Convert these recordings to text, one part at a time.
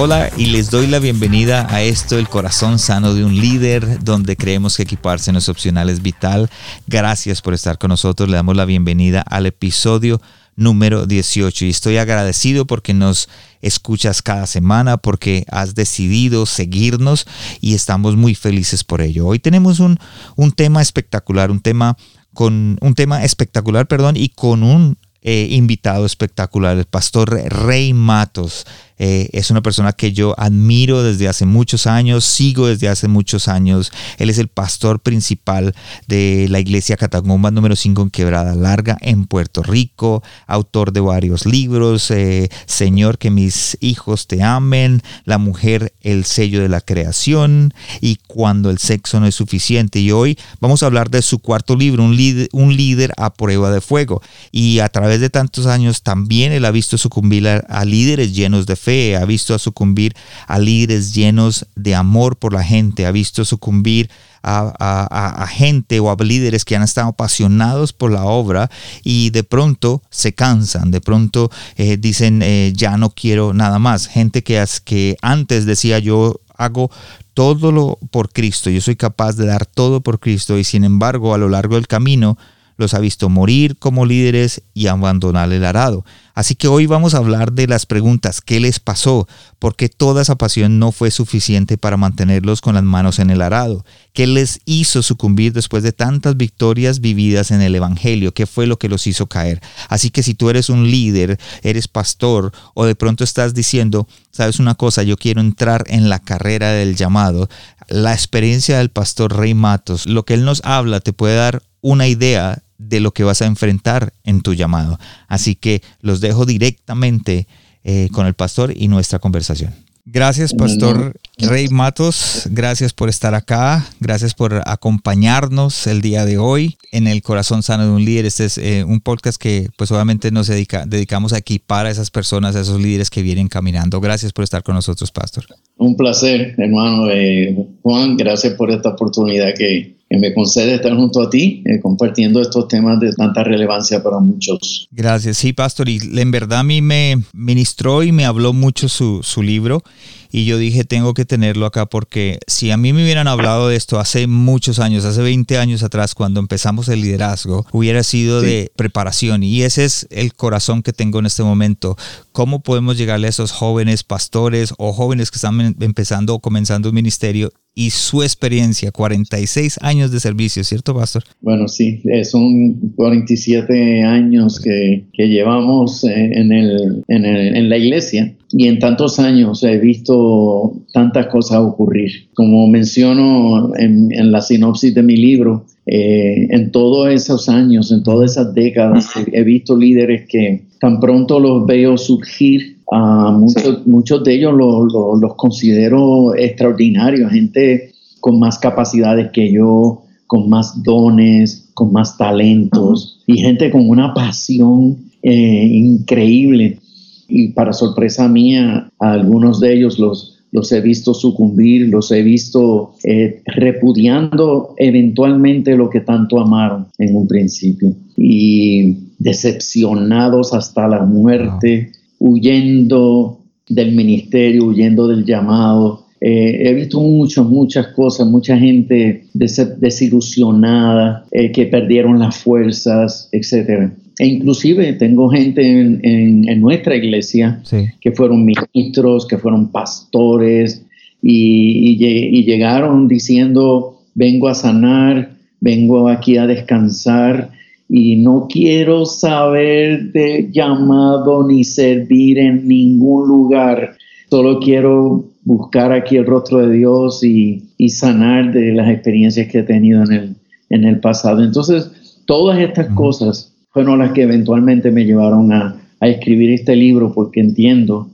Hola y les doy la bienvenida a esto, el corazón sano de un líder, donde creemos que equiparse no es opcional, es vital. Gracias por estar con nosotros. Le damos la bienvenida al episodio número 18 y estoy agradecido porque nos escuchas cada semana, porque has decidido seguirnos y estamos muy felices por ello. Hoy tenemos un, un tema espectacular, un tema con un tema espectacular, perdón, y con un eh, invitado espectacular, el pastor Rey Matos. Eh, es una persona que yo admiro desde hace muchos años, sigo desde hace muchos años. Él es el pastor principal de la iglesia Catagomba número 5 en Quebrada Larga en Puerto Rico, autor de varios libros, eh, Señor, que mis hijos te amen, La mujer, el sello de la creación y Cuando el sexo no es suficiente. Y hoy vamos a hablar de su cuarto libro, un líder, a prueba de fuego. Y a través de tantos años también él ha visto sucumbir a líderes llenos de fe ha visto sucumbir a líderes llenos de amor por la gente, ha visto sucumbir a, gente o a líderes que han estado apasionados por la obra y de pronto se cansan, de pronto eh, dicen eh, ya no quiero nada más. Gente que, que antes decía yo hago todo lo por Cristo, yo soy capaz de dar todo por Cristo y sin embargo a lo largo del camino los ha visto morir como líderes y abandonar el arado. Así que hoy vamos a hablar de las preguntas, ¿qué les pasó? ¿Por qué toda esa pasión no fue suficiente para mantenerlos con las manos en el arado? ¿Qué les hizo sucumbir después de tantas victorias vividas en el Evangelio? ¿Qué fue lo que los hizo caer? Así que si tú eres un líder, eres pastor o de pronto estás diciendo, sabes una cosa, yo quiero entrar en la carrera del llamado, la experiencia del pastor Rey Matos, lo que él nos habla te puede dar una idea de lo que vas a enfrentar en tu llamado. Así que los dejo directamente eh, con el pastor y nuestra conversación. Gracias, Pastor Rey Matos. Gracias por estar acá. Gracias por acompañarnos el día de hoy en el Corazón Sano de un Líder. Este es eh, un podcast que, pues, obviamente nos dedica, dedicamos a equipar a esas personas, a esos líderes que vienen caminando. Gracias por estar con nosotros, Pastor. Un placer, hermano eh, Juan. Gracias por esta oportunidad que, que me concede estar junto a ti eh, compartiendo estos temas de tanta relevancia para muchos. Gracias, sí, pastor, y en verdad a mí me ministró y me habló mucho su, su libro y yo dije, tengo que tenerlo acá porque si a mí me hubieran hablado de esto hace muchos años, hace 20 años atrás, cuando empezamos el liderazgo, hubiera sido de preparación y ese es el corazón que tengo en este momento. ¿Cómo podemos llegarle a esos jóvenes pastores o jóvenes que están em, empezando o comenzando un ministerio y su experiencia, 46 años de servicio, ¿cierto, Pastor? Bueno, sí, son 47 años que, que llevamos eh, en, el, en, el, en, la iglesia y en tantos años he visto tantas cosas ocurrir. Como menciono en, en la sinopsis de mi libro, eh, en todos esos años, en todas esas décadas, he visto líderes que tan pronto los veo surgir muchos, muchos de ellos los considero extraordinarios, gente con más capacidades que yo, con más dones, con más talentos y gente con una pasión eh, increíble. Y para sorpresa mía, a algunos de ellos los, los he visto sucumbir, los he visto eh, repudiando eventualmente lo que tanto amaron en un principio y decepcionados hasta la muerte huyendo del ministerio, huyendo del llamado. Eh, he visto muchas, muchas cosas, mucha gente desilusionada, eh, que perdieron las fuerzas, etc. E inclusive tengo gente en, nuestra iglesia que fueron ministros, que fueron pastores y, y llegaron diciendo, vengo a sanar, vengo aquí a descansar, y no quiero saber de llamado ni servir en ningún lugar. Solo quiero buscar aquí el rostro de Dios y, sanar de las experiencias que he tenido en el, en el pasado. Entonces, todas estas cosas fueron las que eventualmente me llevaron a, a escribir este libro porque entiendo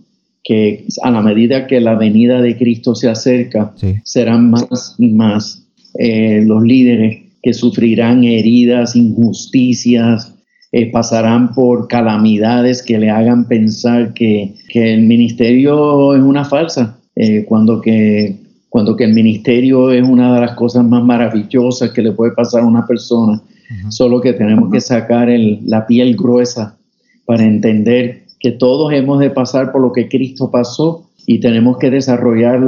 que a la medida que la venida de Cristo se acerca, serán más y más eh, los líderes que sufrirán heridas, injusticias, eh, pasarán por calamidades que le hagan pensar que, el ministerio es una falsa, eh, cuando, que, cuando que el ministerio es una de las cosas más maravillosas que le puede pasar a una persona. Solo que tenemos que sacar la piel gruesa para entender que todos hemos de pasar por lo que Cristo pasó y tenemos que desarrollar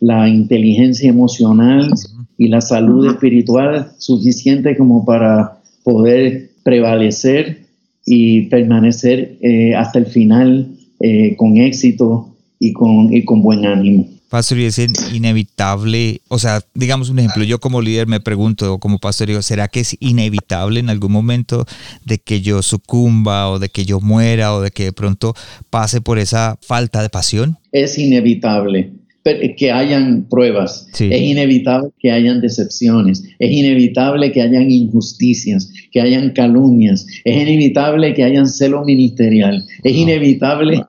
la, inteligencia emocional y la salud espiritual suficiente como para poder prevalecer y permanecer eh, hasta el final eh, con éxito y con, y con buen ánimo. Pastor, y es inevitable, o sea, digamos un ejemplo, yo como líder me pregunto, como pastor, digo, ¿será que es inevitable en algún momento de que yo sucumba o de que yo muera o de que de pronto pase por esa falta de pasión? Es inevitable que hayan pruebas, es inevitable que hayan decepciones, es inevitable que hayan injusticias, que hayan calumnias, es inevitable que hayan celo ministerial, es inevitable...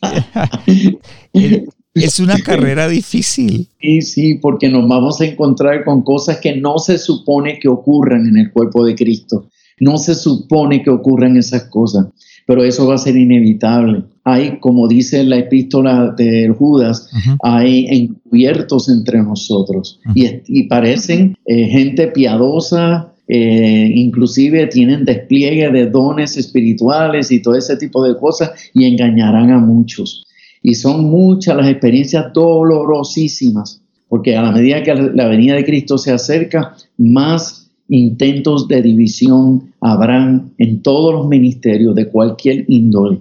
Es una carrera difícil. Sí, sí, porque nos vamos a encontrar con cosas que no se supone que ocurran en el cuerpo de Cristo. No se supone que ocurran esas cosas, pero eso va a ser inevitable. Hay, como dice la epístola de Judas, hay encubiertos entre nosotros y, parecen eh, gente piadosa, eh, inclusive tienen despliegue de dones espirituales y todo ese tipo de cosas y engañarán a muchos. Y son muchas las experiencias dolorosísimas, porque a la medida que la venida de Cristo se acerca, más intentos de división habrán en todos los ministerios de cualquier índole,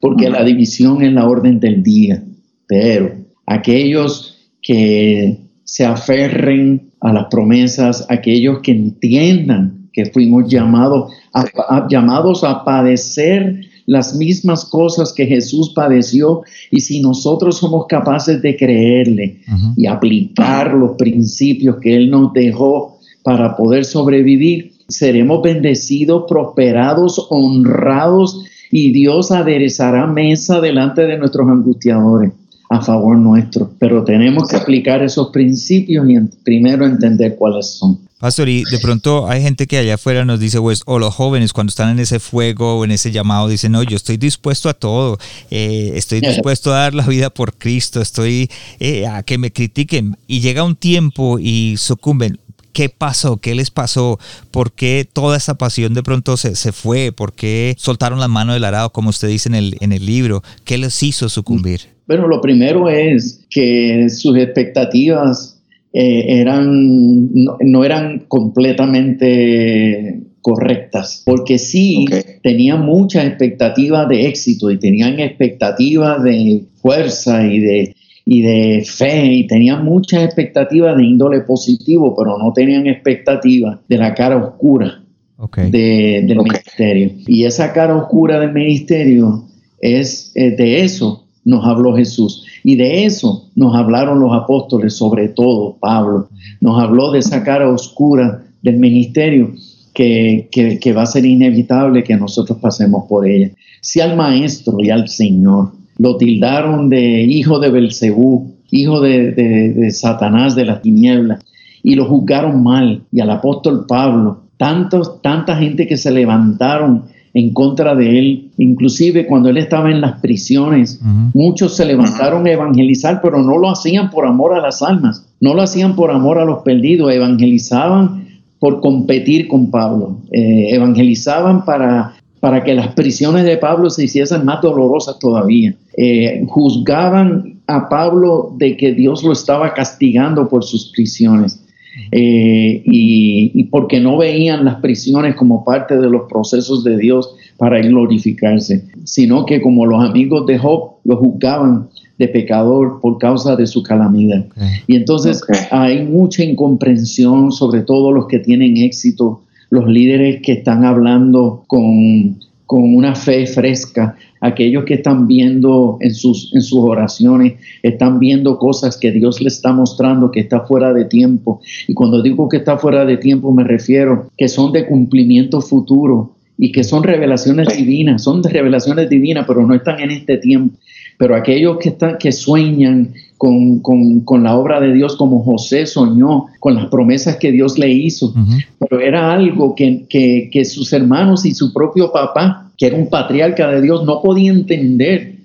porque la división es la orden del día. Pero aquellos que se aferren a las promesas, aquellos que entiendan que fuimos llamados a, llamados a padecer las mismas cosas que Jesús padeció y si nosotros somos capaces de creerle y aplicar los principios que Él nos dejó para poder sobrevivir, seremos bendecidos, prosperados, honrados y Dios aderezará mesa delante de nuestros angustiadores a favor nuestro. Pero tenemos que aplicar esos principios y primero entender cuáles son. Pastor, y de pronto hay gente que allá afuera nos dice, pues, o los jóvenes cuando están en ese fuego o en ese llamado dicen, no, yo estoy dispuesto a todo, eh, estoy dispuesto a dar la vida por Cristo, estoy eh, a que me critiquen. Y llega un tiempo y sucumben. ¿Qué pasó? ¿Qué les pasó? ¿Por qué toda esa pasión de pronto se, se fue? ¿Por qué soltaron la mano del arado, como usted dice en el, en el libro? ¿Qué les hizo sucumbir? Bueno, lo primero es que sus expectativas eh, eran, no, eran completamente correctas, porque sí tenían mucha expectativa de éxito y tenían expectativas de fuerza y de, y de fe y tenían muchas expectativas de índole positivo, pero no tenían expectativas de la cara oscura del ministerio. Y esa cara oscura del ministerio es eh, de eso nos habló Jesús. Y de eso nos hablaron los apóstoles, sobre todo Pablo. Nos habló de esa cara oscura del ministerio que, va a ser inevitable que nosotros pasemos por ella. Si al maestro y al Señor lo tildaron de hijo de Belcebú, hijo de, de Satanás de la tiniebla, y lo juzgaron mal, y al apóstol Pablo, tantos, tanta gente que se levantaron en contra de él. Inclusive cuando él estaba en las prisiones, muchos se levantaron a evangelizar, pero no lo hacían por amor a las almas, no lo hacían por amor a los perdidos, evangelizaban por competir con Pablo, eh, evangelizaban para, para que las prisiones de Pablo se hiciesen más dolorosas todavía. Eh, juzgaban a Pablo de que Dios lo estaba castigando por sus prisiones. Eh, y, porque no veían las prisiones como parte de los procesos de Dios para glorificarse, sino que como los amigos de Job lo juzgaban de pecador por causa de su calamidad. Y entonces hay mucha incomprensión, sobre todo los que tienen éxito, los líderes que están hablando con, con una fe fresca, aquellos que están viendo en sus, en sus oraciones, están viendo cosas que Dios le está mostrando que está fuera de tiempo. Y cuando digo que está fuera de tiempo me refiero que son de cumplimiento futuro y que son revelaciones divinas, son de revelaciones divinas, pero no están en este tiempo. Pero aquellos que, están, que sueñan con, con, la obra de Dios como José soñó, con las promesas que Dios le hizo, pero era algo que, que, que sus hermanos y su propio papá, que era un patriarca de Dios, no podía entender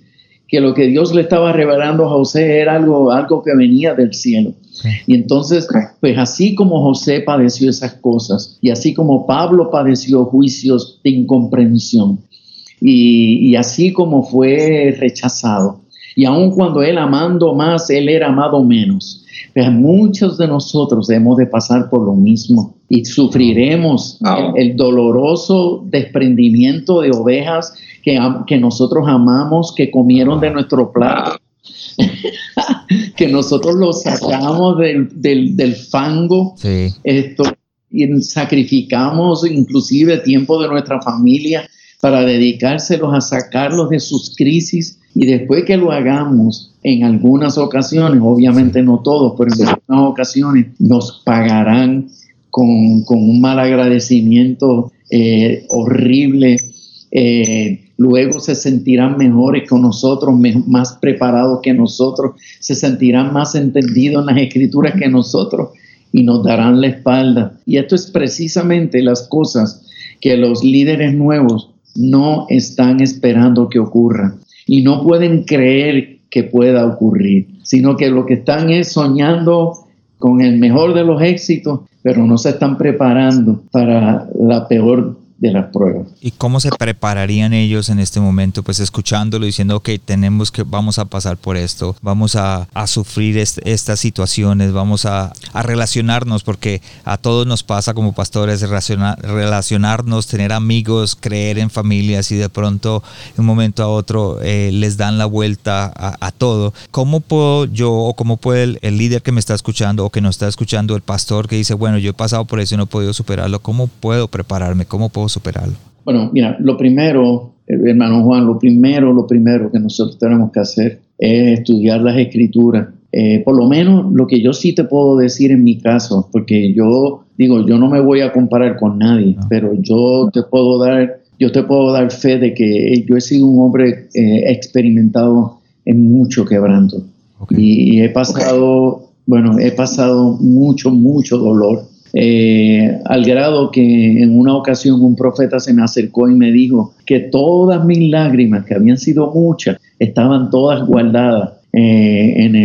que lo que Dios le estaba revelando a José era algo, algo que venía del cielo. Y entonces, pues así como José padeció esas cosas y así como Pablo padeció juicios de incomprensión y, así como fue rechazado. Y aun cuando él amando más, él era amado menos. Pues muchos de nosotros hemos de pasar por lo mismo y sufriremos el doloroso desprendimiento de ovejas que, nosotros amamos, que comieron de nuestro plato, que nosotros los sacamos del, fango, esto, y sacrificamos inclusive tiempo de nuestra familia para dedicárselos a sacarlos de sus crisis y después que lo hagamos en algunas ocasiones, obviamente no todos, pero en algunas ocasiones nos pagarán con, un mal agradecimiento eh, horrible. Eh, luego se sentirán mejores con nosotros, más preparados que nosotros, se sentirán más entendidos en las escrituras que nosotros y nos darán la espalda. Y esto es precisamente las cosas que los líderes nuevos no están esperando que ocurran y no pueden creer que pueda ocurrir, sino que lo que están es soñando con el mejor de los éxitos, pero no se están preparando para la peor de las pruebas. ¿Y cómo se prepararían ellos en este momento? Pues escuchándolo, diciendo, ok, tenemos que, vamos a pasar por esto, vamos a, sufrir estas situaciones, vamos a, relacionarnos, porque a todos nos pasa como pastores relacionarnos, tener amigos, creer en familias y de pronto de un momento a otro eh, les dan la vuelta a, todo. ¿Cómo puedo yo o cómo puede el, el líder que me está escuchando o que nos está escuchando, el pastor que dice, bueno, yo he pasado por eso y no he podido superarlo, ¿cómo puedo prepararme? ¿Cómo puedo superarlo? Bueno, mira, lo primero, hermano Juan, lo primero, lo primero que nosotros tenemos que hacer es estudiar las escrituras. Eh, por lo menos lo que yo sí te puedo decir en mi caso, porque yo digo, yo no me voy a comparar con nadie, pero yo te puedo dar, yo te puedo dar fe de que yo he sido un hombre eh, experimentado en mucho quebranto. Y, he pasado, bueno, he pasado mucho, mucho dolor eh, al grado que en una ocasión un profeta se me acercó y me dijo que todas mis lágrimas, que habían sido muchas, estaban todas guardadas eh, en,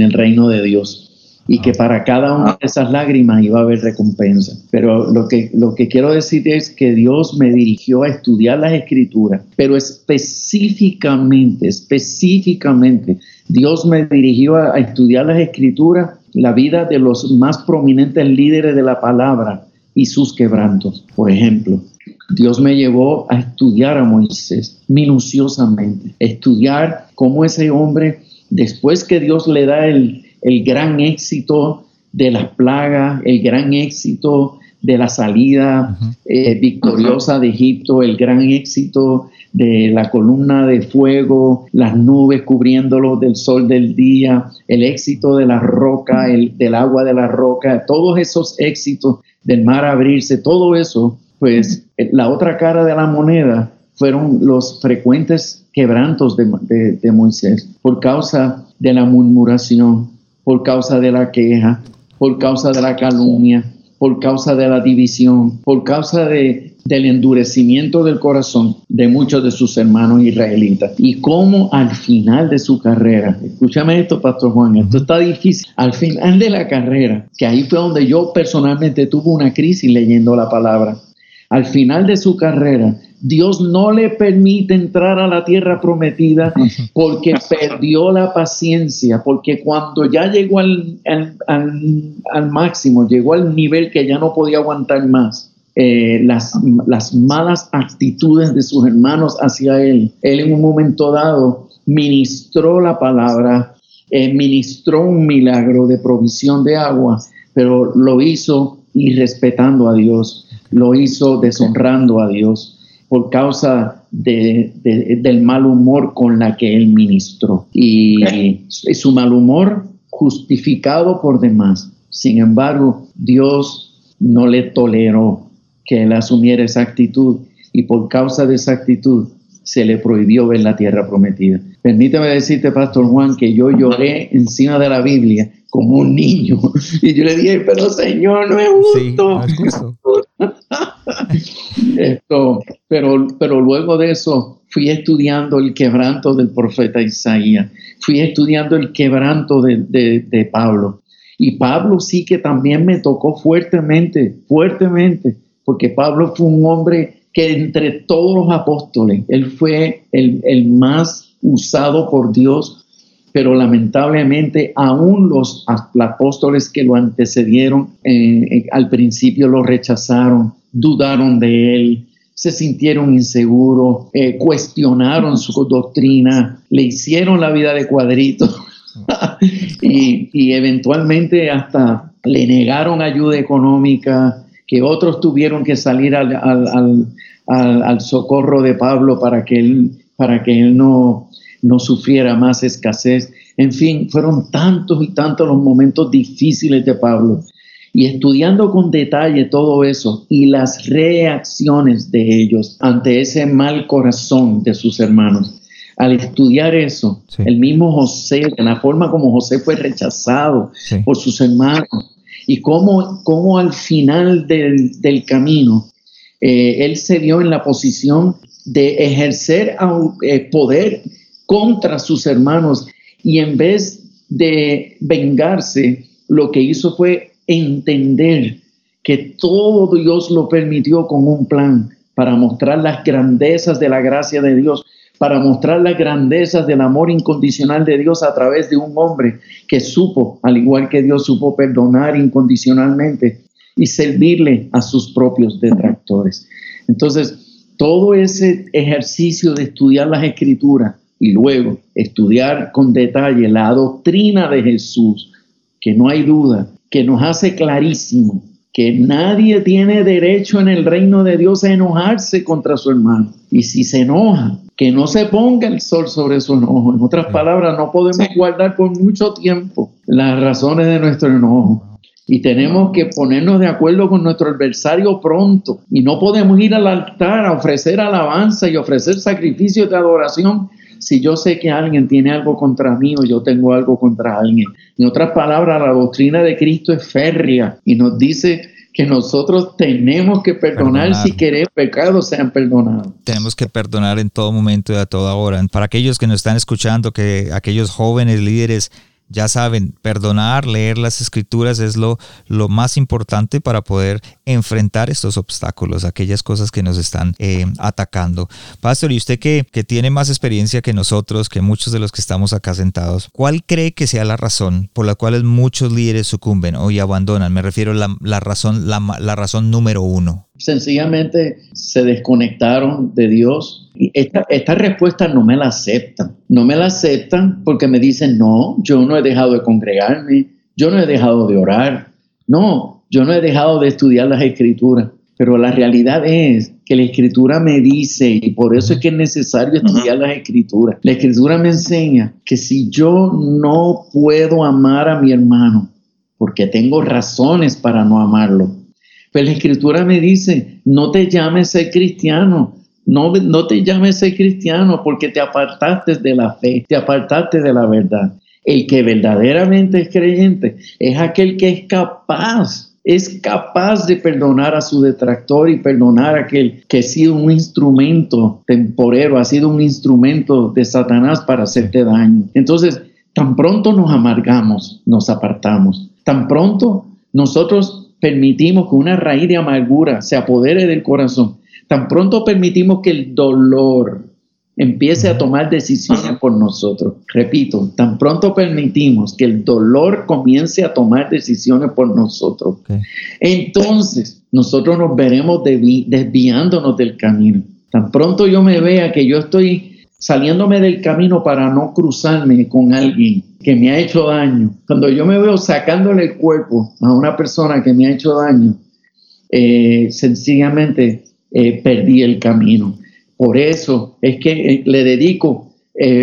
el, reino de Dios y que para cada una de esas lágrimas iba a haber recompensa. Pero lo que, lo que quiero decir es que Dios me dirigió a estudiar las escrituras, pero específicamente, específicamente, Dios me dirigió a estudiar las escrituras la vida de los más prominentes líderes de la palabra y sus quebrantos. Por ejemplo, Dios me llevó a estudiar a Moisés minuciosamente, estudiar cómo ese hombre, después que Dios le da el, gran éxito de las plagas, el gran éxito de la salida eh, victoriosa de Egipto, el gran éxito de la columna de fuego, las nubes cubriéndolo del sol del día, el éxito de la roca, el, del agua de la roca, todos esos éxitos del mar abrirse, todo eso, pues la otra cara de la moneda fueron los frecuentes quebrantos de, de Moisés por causa de la murmuración, por causa de la queja, por causa de la calumnia, por causa de la división, por causa de, del endurecimiento del corazón de muchos de sus hermanos israelitas. Y cómo al final de su carrera, escúchame esto, Pastor Juan, esto está difícil, al final de la carrera, que ahí fue donde yo personalmente tuve una crisis leyendo la palabra, al final de su carrera, Dios no le permite entrar a la tierra prometida porque perdió la paciencia, porque cuando ya llegó al, al, máximo, llegó al nivel que ya no podía aguantar más, eh, las, las malas actitudes de sus hermanos hacia él, él en un momento dado ministró la palabra, eh, ministró un milagro de provisión de agua, pero lo hizo irrespetando a Dios, lo hizo deshonrando a Dios por causa del mal humor con la que él ministró. Y su mal humor justificado por demás. Sin embargo, Dios no le toleró que él asumiera esa actitud y por causa de esa actitud se le prohibió ver la tierra prometida. permíteme decirte, Pastor Juan, que yo lloré encima de la Biblia como un niño. Y yo le dije, pero Señor, no es justo. Esto, pero, pero luego de eso fui estudiando el quebranto del profeta Isaías, fui estudiando el quebranto de, de Pablo. Y Pablo sí que también me tocó fuertemente, fuertemente, porque Pablo fue un hombre que entre todos los apóstoles, él fue el, el más usado por Dios pero lamentablemente aún los apóstoles que lo antecedieron eh, eh, al principio lo rechazaron, dudaron de él, se sintieron inseguros, eh, cuestionaron su doctrina, le hicieron la vida de cuadrito y, eventualmente hasta le negaron ayuda económica, que otros tuvieron que salir al, al socorro de Pablo para que él, para que él no, no sufriera más escasez. En fin, fueron tantos y tantos los momentos difíciles de Pablo. Y estudiando con detalle todo eso y las reacciones de ellos ante ese mal corazón de sus hermanos, al estudiar eso, el mismo José, en la forma como José fue rechazado por sus hermanos y cómo, cómo al final del, del camino eh, él se vio en la posición de ejercer eh, poder contra sus hermanos y en vez de vengarse, lo que hizo fue entender que todo Dios lo permitió con un plan para mostrar las grandezas de la gracia de Dios, para mostrar las grandezas del amor incondicional de Dios a través de un hombre que supo, al igual que Dios supo perdonar incondicionalmente y servirle a sus propios detractores. Entonces, todo ese ejercicio de estudiar las escrituras, y luego estudiar con detalle la doctrina de Jesús, que no hay duda, que nos hace clarísimo que nadie tiene derecho en el reino de Dios a enojarse contra su hermano. Y si se enoja, que no se ponga el sol sobre su enojo. En otras palabras, no podemos guardar por mucho tiempo las razones de nuestro enojo. Y tenemos que ponernos de acuerdo con nuestro adversario pronto. Y no podemos ir al altar a ofrecer alabanza y ofrecer sacrificios de adoración si yo sé que alguien tiene algo contra mí o yo tengo algo contra alguien. En otras palabras, la doctrina de Cristo es férrea y nos dice que nosotros tenemos que perdonar, si queremos pecados sean perdonados. Tenemos que perdonar en todo momento y a toda hora. Para aquellos que nos están escuchando, que aquellos jóvenes líderes ya saben, perdonar, leer las escrituras es lo, lo más importante para poder enfrentar estos obstáculos, aquellas cosas que nos están eh, atacando. Pastor, y usted que, que, tiene más experiencia que nosotros, que muchos de los que estamos acá sentados, ¿cuál cree que sea la razón por la cual muchos líderes sucumben o y abandonan? Me refiero a la, la razón, la, la razón número uno. Sencillamente se desconectaron de Dios. Y esta, esta respuesta no me la aceptan. No me la aceptan porque me dicen, no, yo no he dejado de congregarme, yo no he dejado de orar, no, yo no he dejado de estudiar las escrituras. Pero la realidad es que la escritura me dice, y por eso es que es necesario estudiar las escrituras, la escritura me enseña que si yo no puedo amar a mi hermano, porque tengo razones para no amarlo, pues la escritura me dice, no te llames ser cristiano, no, no te llames ser cristiano porque te apartaste de la fe, te apartaste de la verdad. El que verdaderamente es creyente es aquel que es capaz, es capaz de perdonar a su detractor y perdonar a aquel que ha sido un instrumento temporero, ha sido un instrumento de Satanás para hacerte daño. Entonces, tan pronto nos amargamos, nos apartamos, tan pronto nosotros permitimos que una raíz de amargura se apodere del corazón, tan pronto permitimos que el dolor empiece a tomar decisiones por nosotros. Repito, tan pronto permitimos que el dolor comience a tomar decisiones por nosotros, entonces nosotros nos veremos desviándonos del camino. Tan pronto yo me vea que yo estoy saliéndome del camino para no cruzarme con alguien que me ha hecho daño, cuando yo me veo sacándole el cuerpo a una persona que me ha hecho daño, eh, sencillamente eh, perdí el camino. Por eso es que eh, le dedico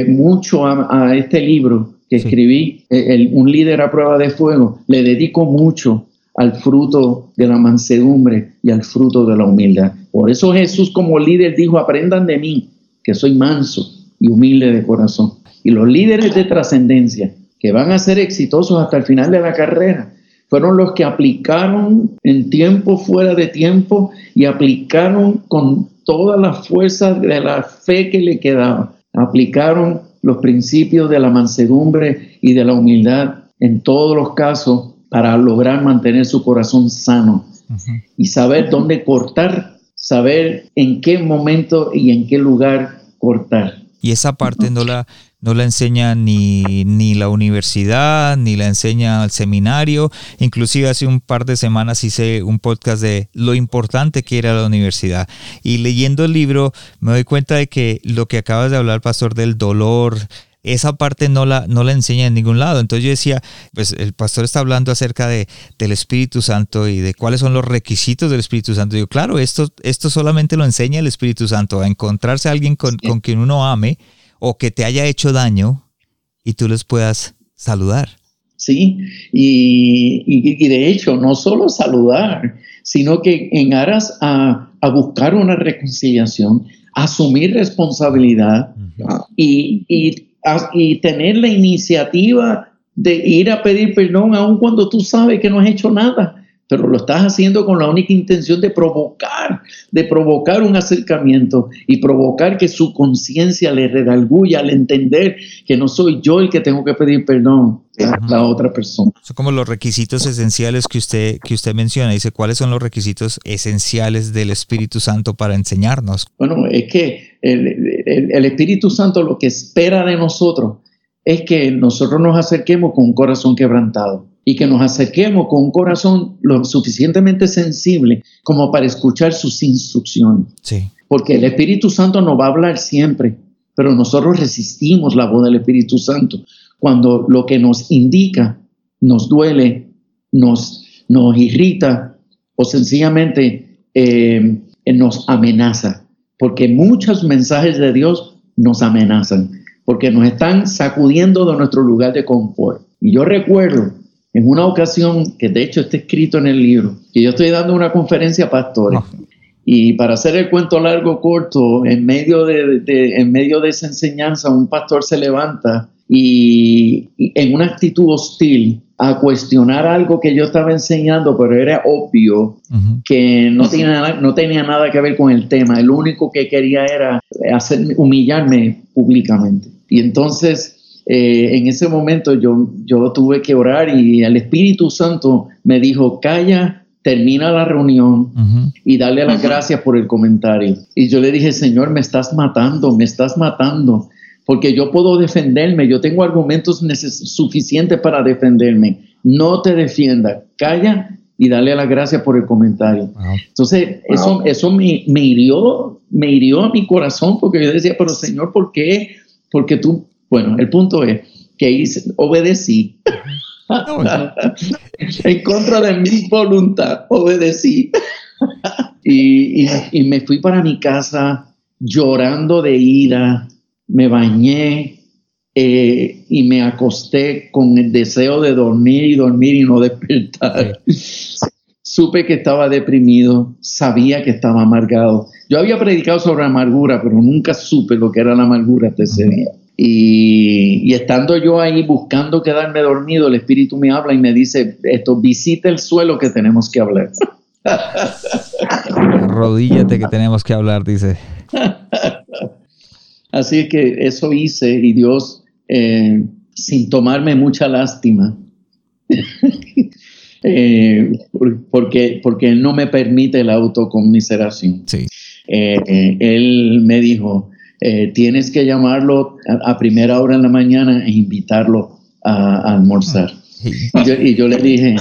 mucho a, este libro que escribí, Un líder a prueba de fuego, le dedico mucho al fruto de la mansedumbre y al fruto de la humildad. Por eso Jesús como líder dijo, aprendan de mí, que soy manso y humilde de corazón. Y los líderes de trascendencia que van a ser exitosos hasta el final de la carrera fueron los que aplicaron en tiempo fuera de tiempo y aplicaron con toda la fuerza de la fe que le quedaba. Aplicaron los principios de la mansedumbre y de la humildad en todos los casos para lograr mantener su corazón sano y saber dónde cortar, saber en qué momento y en qué lugar cortar. Y esa parte no la, no la enseña ni, ni la universidad, ni la enseña el seminario. Inclusive hace un par de semanas hice un podcast de lo importante que era la universidad. Y leyendo el libro me doy cuenta de que lo que acabas de hablar, pastor, del dolor, esa parte no la, no la enseña en ningún lado. Entonces yo decía, pues el pastor está hablando acerca de, del Espíritu Santo y de cuáles son los requisitos del Espíritu Santo. Yo, claro, esto, esto solamente lo enseña el Espíritu Santo, a encontrarse a alguien con, con quien uno ame o que te haya hecho daño y tú les puedas saludar. Sí, y, y, de hecho, no solo saludar, sino que en aras a, a buscar una reconciliación, asumir responsabilidad y, y y tener la iniciativa de ir a pedir perdón aun cuando tú sabes que no has hecho nada, pero lo estás haciendo con la única intención de provocar, de provocar un acercamiento y provocar que su conciencia le redalguya al entender que no soy yo el que tengo que pedir perdón, a la otra persona. Son como los requisitos esenciales que usted, que usted menciona. Dice, ¿cuáles son los requisitos esenciales del Espíritu Santo para enseñarnos? Bueno, es que el, Espíritu Santo lo que espera de nosotros es que nosotros nos acerquemos con un corazón quebrantado y que nos acerquemos con un corazón lo suficientemente sensible como para escuchar sus instrucciones. Sí. Porque el Espíritu Santo nos va a hablar siempre, pero nosotros resistimos la voz del Espíritu Santo cuando lo que nos indica nos duele, nos, nos irrita o sencillamente eh, nos amenaza porque muchos mensajes de Dios nos amenazan, porque nos están sacudiendo de nuestro lugar de confort. Y yo recuerdo en una ocasión, que de hecho está escrito en el libro, que yo estoy dando una conferencia a pastores. Y para hacer el cuento largo corto, en medio de, en medio de esa enseñanza, un pastor se levanta y, en una actitud hostil a cuestionar algo que yo estaba enseñando, pero era obvio que no tenía, no tenía nada que ver con el tema. El único que quería era hacer, humillarme públicamente. Y entonces, eh, en ese momento yo, yo tuve que orar y el Espíritu Santo me dijo, calla, termina la reunión y dale las gracias por el comentario. Y yo le dije, Señor, me estás matando, me estás matando porque yo puedo defenderme, yo tengo argumentos suficientes para defenderme. No te defienda, calla y dale la gracia por el comentario. Entonces, eso, eso me, me, hirió, me hirió a mi corazón porque yo decía, pero Señor, ¿por qué? Porque tú, bueno, el punto es que hice, obedecí. en contra de mi voluntad, obedecí. y, y, y me fui para mi casa llorando de ira, me bañé eh, y me acosté con el deseo de dormir y dormir y no despertar. Supe que estaba deprimido, sabía que estaba amargado. Yo había predicado sobre amargura, pero nunca supe lo que era la amargura hasta ese día. Y, y, estando yo ahí buscando quedarme dormido, el Espíritu me habla y me dice, esto, visita el suelo que tenemos que hablar. Rodíllate que tenemos que hablar, dice. Así que eso hice y Dios, eh, sin tomarme mucha lástima, eh, porque, porque Él no me permite la autoconmiseración. Eh, él me dijo, tienes que llamarlo a, primera hora en la mañana e invitarlo a, almorzar. Y yo, y yo, le dije,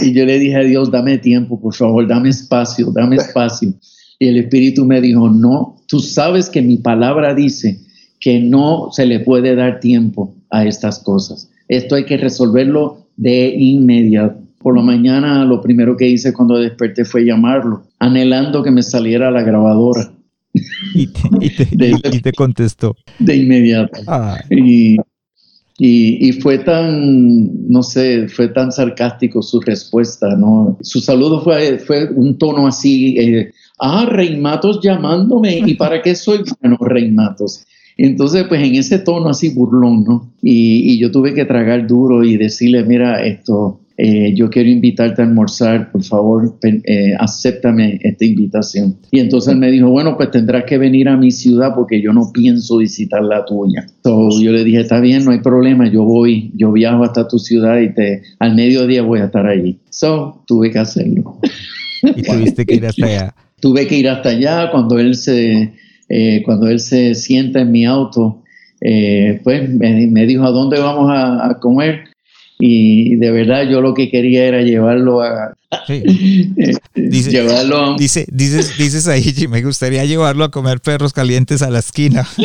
y yo le dije a Dios, dame tiempo, por favor, dame espacio, dame espacio. Y el Espíritu me dijo, no, tú sabes que mi palabra dice que no se le puede dar tiempo a estas cosas. Esto hay que resolverlo de inmediato. Por la mañana lo primero que hice cuando desperté fue llamarlo, anhelando que me saliera la grabadora. Y te, contestó. De inmediato. Y, y, fue tan, no sé, fue tan sarcástico su respuesta, ¿no? Su saludo fue, fue un tono así, eh, ah, Rey Matos llamándome, ¿y para qué soy bueno, Rey Matos? Entonces, pues en ese tono así burlón, ¿no? Y, y yo tuve que tragar duro y decirle, mira, esto, eh, yo quiero invitarte a almorzar, por favor, eh, acéptame esta invitación. Y entonces él me dijo, bueno, pues tendrás que venir a mi ciudad porque yo no pienso visitar la tuya. Entonces yo le dije, está bien, no hay problema, yo voy, yo viajo hasta tu ciudad y te, al mediodía voy a estar allí. So, tuve que hacerlo. Y tuviste que ir hasta allá. Tuve que ir hasta allá cuando él se, eh, cuando él se sienta en mi auto. pues me, dijo a dónde vamos a comer y de verdad yo lo que quería era llevarlo a dice, llevarlo dice dices dices ahí me gustaría llevarlo a comer perros calientes a la esquina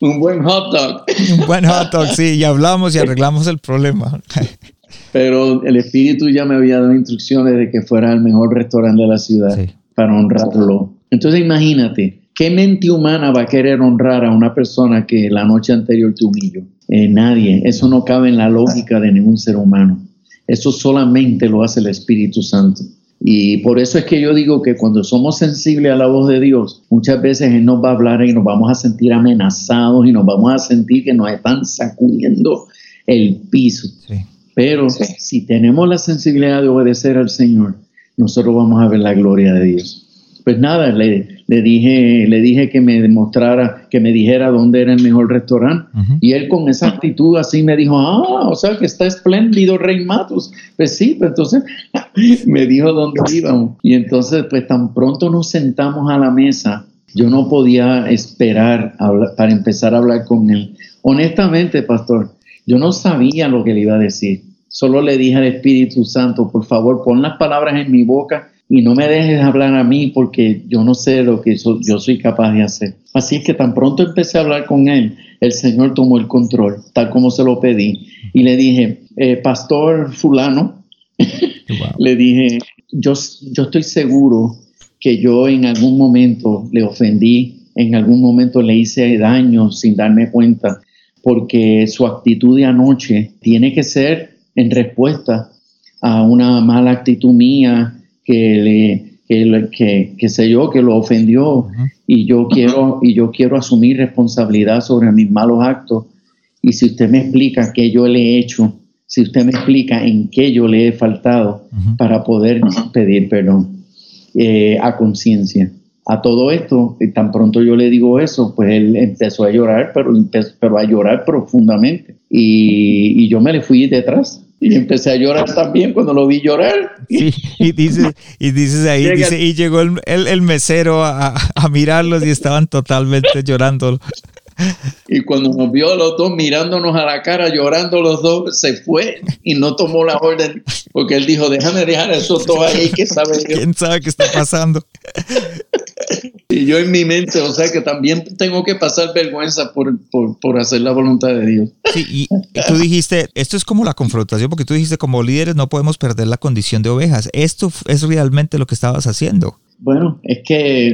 un buen hot dog. Un buen hot dog sí y hablamos y arreglamos el problema pero el espíritu ya me había dado instrucciones de que fuera el mejor restaurante de la ciudad para honrarlo entonces imagínate ¿Qué mente humana va a querer honrar a una persona que la noche anterior te humilló? Eh, nadie. Eso no cabe en la lógica de ningún ser humano. Eso solamente lo hace el Espíritu Santo. Y por eso es que yo digo que cuando somos sensibles a la voz de Dios, muchas veces Él nos va a hablar y nos vamos a sentir amenazados y nos vamos a sentir que nos están sacudiendo el piso. Pero si tenemos la sensibilidad de obedecer al Señor, nosotros vamos a ver la gloria de Dios. Pues nada, le, le dije, le dije que me demostrara, que me dijera dónde era el mejor restaurante. Y él con esa actitud así me dijo, ah, o sea que está espléndido Rey Matos. Pues sí, pues entonces me dijo dónde íbamos. Y entonces, pues tan pronto nos sentamos a la mesa, yo no podía esperar para empezar a hablar con él. Honestamente, pastor, yo no sabía lo que le iba a decir. Solo le dije al Espíritu Santo, por favor, pon las palabras en mi boca y no me dejes hablar a mí porque yo no sé lo que yo soy capaz de hacer. Así es que tan pronto empecé a hablar con él, el Señor tomó el control, tal como se lo pedí. Y le dije, eh, Pastor fulano, le dije, yo, yo estoy seguro que yo en algún momento le ofendí, en algún momento le hice daño sin darme cuenta, porque su actitud de anoche tiene que ser en respuesta a una mala actitud mía, que le que, que, sé yo que lo ofendió. Y yo quiero y yo quiero asumir responsabilidad sobre mis malos actos. Y si usted me explica qué yo le he hecho si usted me explica en qué yo le he faltado para poder pedir perdón eh, a conciencia a todo esto y tan pronto yo le digo eso pues él empezó a llorar pero pero a llorar profundamente y, y yo me le fui detrás y empecé a llorar también cuando lo vi llorar. Sí, y dices, y dices ahí, dice, y llegó el, el, mesero a, a, mirarlos y estaban totalmente llorando. Y cuando nos vio a los dos mirándonos a la cara, llorando los dos, se fue y no tomó la orden, porque él dijo, déjame dejar esos dos ahí que sabe ¿Quién sabe qué está pasando? Y yo en mi mente, o sea que también tengo que pasar vergüenza por, por, por, hacer la voluntad de Dios. Sí, y tú dijiste, esto es como la confrontación, porque tú dijiste, como líderes no podemos perder la condición de ovejas. Esto es realmente lo que estabas haciendo. Bueno, es que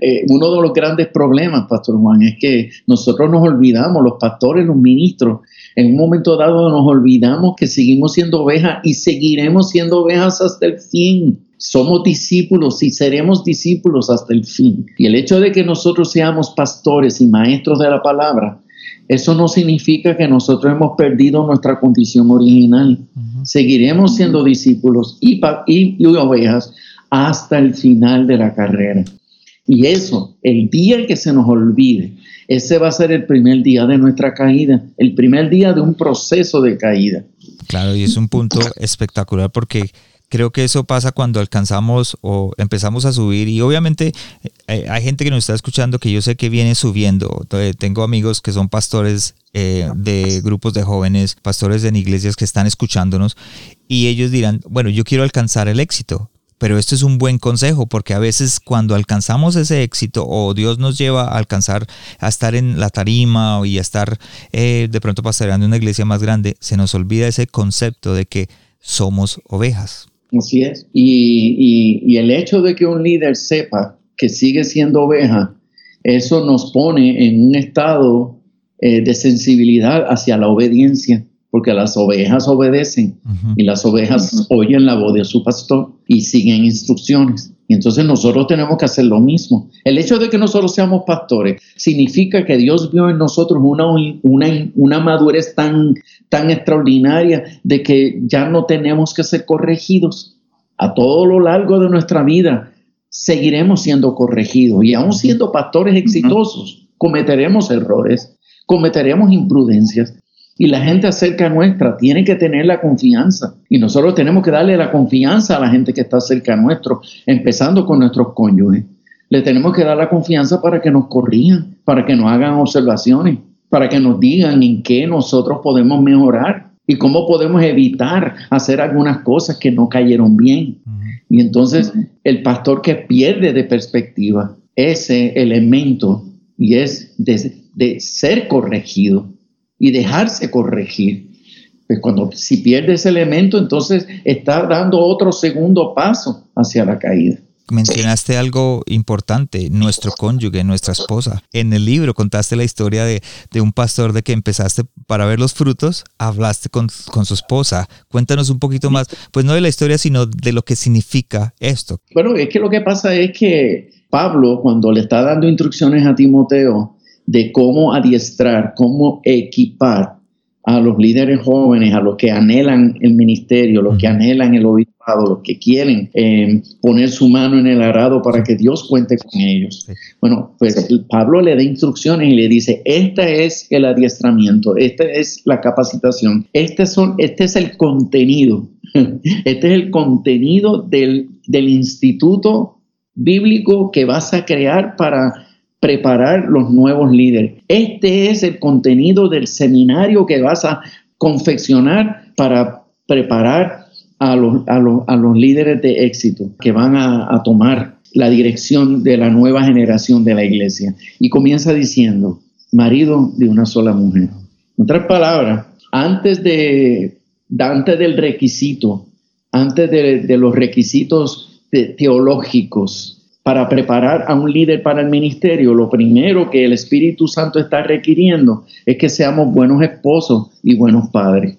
eh, uno de los grandes problemas, Pastor Juan, es que nosotros nos olvidamos, los pastores, los ministros, en un momento dado nos olvidamos que seguimos siendo ovejas y seguiremos siendo ovejas hasta el fin. Somos discípulos y seremos discípulos hasta el fin. Y el hecho de que nosotros seamos pastores y maestros de la palabra, eso no significa que nosotros hemos perdido nuestra condición original. Seguiremos siendo discípulos y, y ovejas hasta el final de la carrera. Y eso, el día que se nos olvide, ese va a ser el primer día de nuestra caída, el primer día de un proceso de caída. Claro, y es un punto espectacular porque creo que eso pasa cuando alcanzamos o empezamos a subir y obviamente eh, hay gente que nos está escuchando que yo sé que viene subiendo. tengo amigos que son pastores eh, de grupos de jóvenes, pastores en iglesias que están escuchándonos y ellos dirán, bueno, yo quiero alcanzar el éxito, pero esto es un buen consejo porque a veces cuando alcanzamos ese éxito o Dios nos lleva a alcanzar a estar en la tarima y a estar eh, de pronto pastoreando una iglesia más grande, se nos olvida ese concepto de que somos ovejas. Así es. Y, el hecho de que un líder sepa que sigue siendo oveja, eso nos pone en un estado eh, de sensibilidad hacia la obediencia porque las ovejas obedecen y las ovejas oyen la voz de su pastor y siguen instrucciones. Y entonces nosotros tenemos que hacer lo mismo. El hecho de que nosotros seamos pastores significa que Dios vio en nosotros una, una, una madurez tan, tan extraordinaria de que ya no tenemos que ser corregidos. A todo lo largo de nuestra vida seguiremos siendo corregidos y aún siendo pastores exitosos cometeremos errores, cometeremos imprudencias, y la gente acerca nuestra tiene que tener la confianza. Y nosotros tenemos que darle la confianza a la gente que está cerca nuestro, empezando con nuestros cónyuges. Le tenemos que dar la confianza para que nos corrijan, para que nos hagan observaciones, para que nos digan en qué nosotros podemos mejorar y cómo podemos evitar hacer algunas cosas que no cayeron bien. Y entonces el pastor que pierde de perspectiva ese elemento y es de, de ser corregido, y dejarse corregir. Pues cuando si pierde ese elemento, entonces está dando otro segundo paso hacia la caída. Mencionaste algo importante, nuestro cónyuge, nuestra esposa. En el libro contaste la historia de, un pastor de que empezaste para ver los frutos, hablaste con, con, su esposa. Cuéntanos un poquito más, pues no de la historia, sino de lo que significa esto. Bueno, es que lo que pasa es que Pablo, cuando le está dando instrucciones a Timoteo, de cómo adiestrar, cómo equipar a los líderes jóvenes, a los que anhelan el ministerio, los que anhelan el obispado, los que quieren eh, poner su mano en el arado para que Dios cuente con ellos. Bueno, pues Pablo le da instrucciones y le dice, este es el adiestramiento, esta es la capacitación, este, son, este es el contenido, este es el contenido del, del instituto bíblico que vas a crear para preparar los nuevos líderes. Este es el contenido del seminario que vas a confeccionar para preparar a los, a los, líderes de éxito que van a, a tomar la dirección de la nueva generación de la iglesia. Y comienza diciendo, marido de una sola mujer. En otras palabras, antes, de, antes del requisito, antes de los requisitos teológicos para preparar a un líder para el ministerio, lo primero que el Espíritu Santo está requiriendo es que seamos buenos esposos y buenos padres.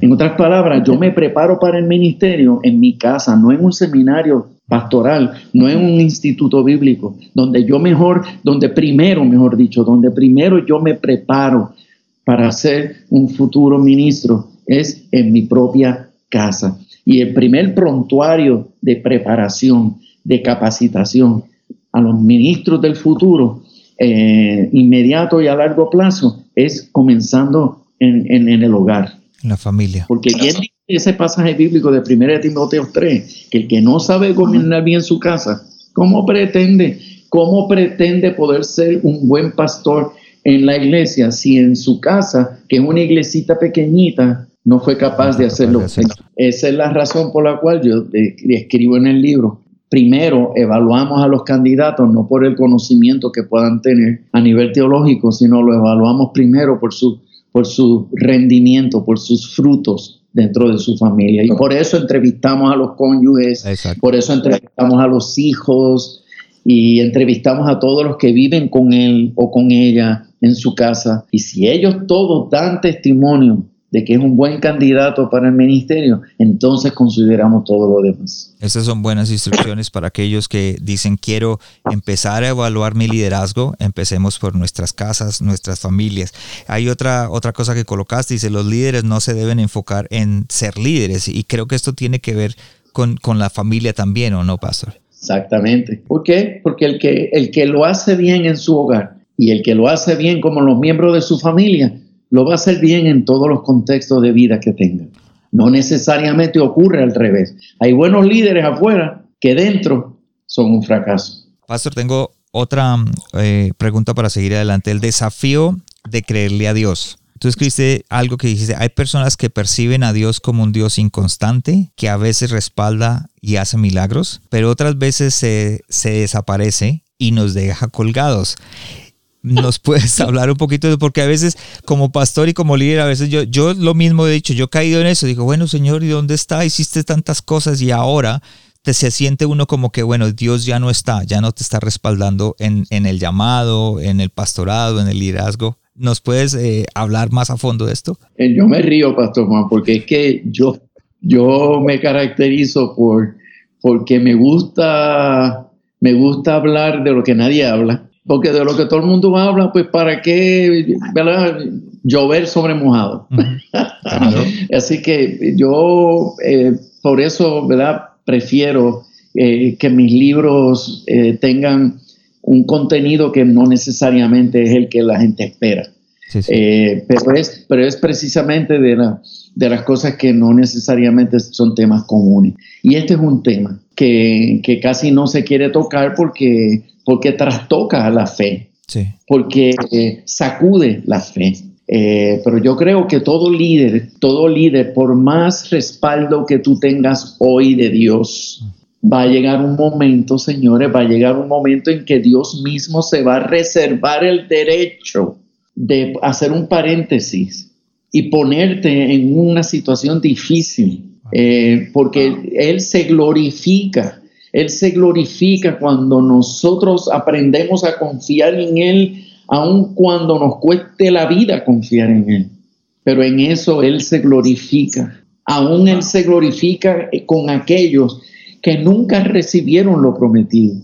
En otras palabras, yo me preparo para el ministerio en mi casa, no en un seminario pastoral, no en un instituto bíblico, donde yo mejor, donde primero, mejor dicho, donde primero yo me preparo para ser un futuro ministro, es en mi propia casa. Y el primer prontuario de preparación de capacitación a los ministros del futuro, eh, inmediato y a largo plazo, es comenzando en, el hogar. En la familia. Porque bien dice ese pasaje bíblico de 1 Timoteo 3, que el que no sabe gobernar bien su casa, ¿cómo pretende, cómo pretende poder ser un buen pastor en la iglesia si en su casa, que es una iglesita pequeñita, no fue capaz de hacerlo? Esa es la razón por la cual yo escribo en el libro primero evaluamos a los candidatos no por el conocimiento que puedan tener a nivel teológico, sino lo evaluamos primero por su, por su rendimiento, por sus frutos dentro de su familia. Y por eso entrevistamos a los cónyuges, por eso entrevistamos a los hijos y entrevistamos a todos los que viven con él o con ella en su casa. Y si ellos todos dan testimonio de que es un buen candidato para el ministerio, entonces consideramos todo lo demás. Esas son buenas instrucciones para aquellos que dicen quiero empezar a evaluar mi liderazgo, empecemos por nuestras casas, nuestras familias. Hay otra, otra cosa que colocaste, dice los líderes no se deben enfocar en ser líderes y creo que esto tiene que ver con, con la familia también, ¿o no, pastor? Exactamente. ¿Por qué? Porque el que, el que lo hace bien en su hogar y el que lo hace bien como los miembros de su familia, lo va a hacer bien en todos los contextos de vida que tenga. No necesariamente ocurre al revés. Hay buenos líderes afuera que dentro son un fracaso. Pastor, tengo otra eh, pregunta para seguir adelante. El desafío de creerle a Dios. Tú escribiste algo que dijiste, hay personas que perciben a Dios como un Dios inconstante, que a veces respalda y hace milagros, pero otras veces se, se desaparece y nos deja colgados nos puedes hablar un poquito de, porque a veces como pastor y como líder, a veces yo, yo lo mismo he dicho, yo he caído en eso, digo, bueno Señor, ¿y dónde está? Hiciste tantas cosas y ahora te, se siente uno como que, bueno, Dios ya no está, ya no te está respaldando en, en el llamado, en el pastorado, en el liderazgo. ¿Nos puedes eh, hablar más a fondo de esto? Eh, yo me río, Pastor Juan, porque es que yo, yo me caracterizo por porque me gusta, me gusta hablar de lo que nadie habla, porque de lo que todo el mundo habla, pues para qué llover sobre mojado. Así que yo eh, por eso, ¿verdad? Prefiero eh, que mis libros eh, tengan un contenido que no necesariamente es el que la gente espera. pero, es, pero es precisamente de, la, de las cosas que no necesariamente son temas comunes. Y este es un tema que, que casi no se quiere tocar porque, porque trastoca la fe, porque sacude la fe. Eh, pero yo creo que todo líder, todo líder, por más respaldo que tú tengas hoy de Dios, va a llegar un momento, señores, va a llegar un momento en que Dios mismo se va a reservar el derecho de hacer un paréntesis y ponerte en una situación difícil, eh, porque Él se glorifica. Él se glorifica cuando nosotros aprendemos a confiar en Él aun cuando nos cueste la vida confiar en Él. Pero en eso Él se glorifica. Aún Él se glorifica con aquellos que nunca recibieron lo prometido.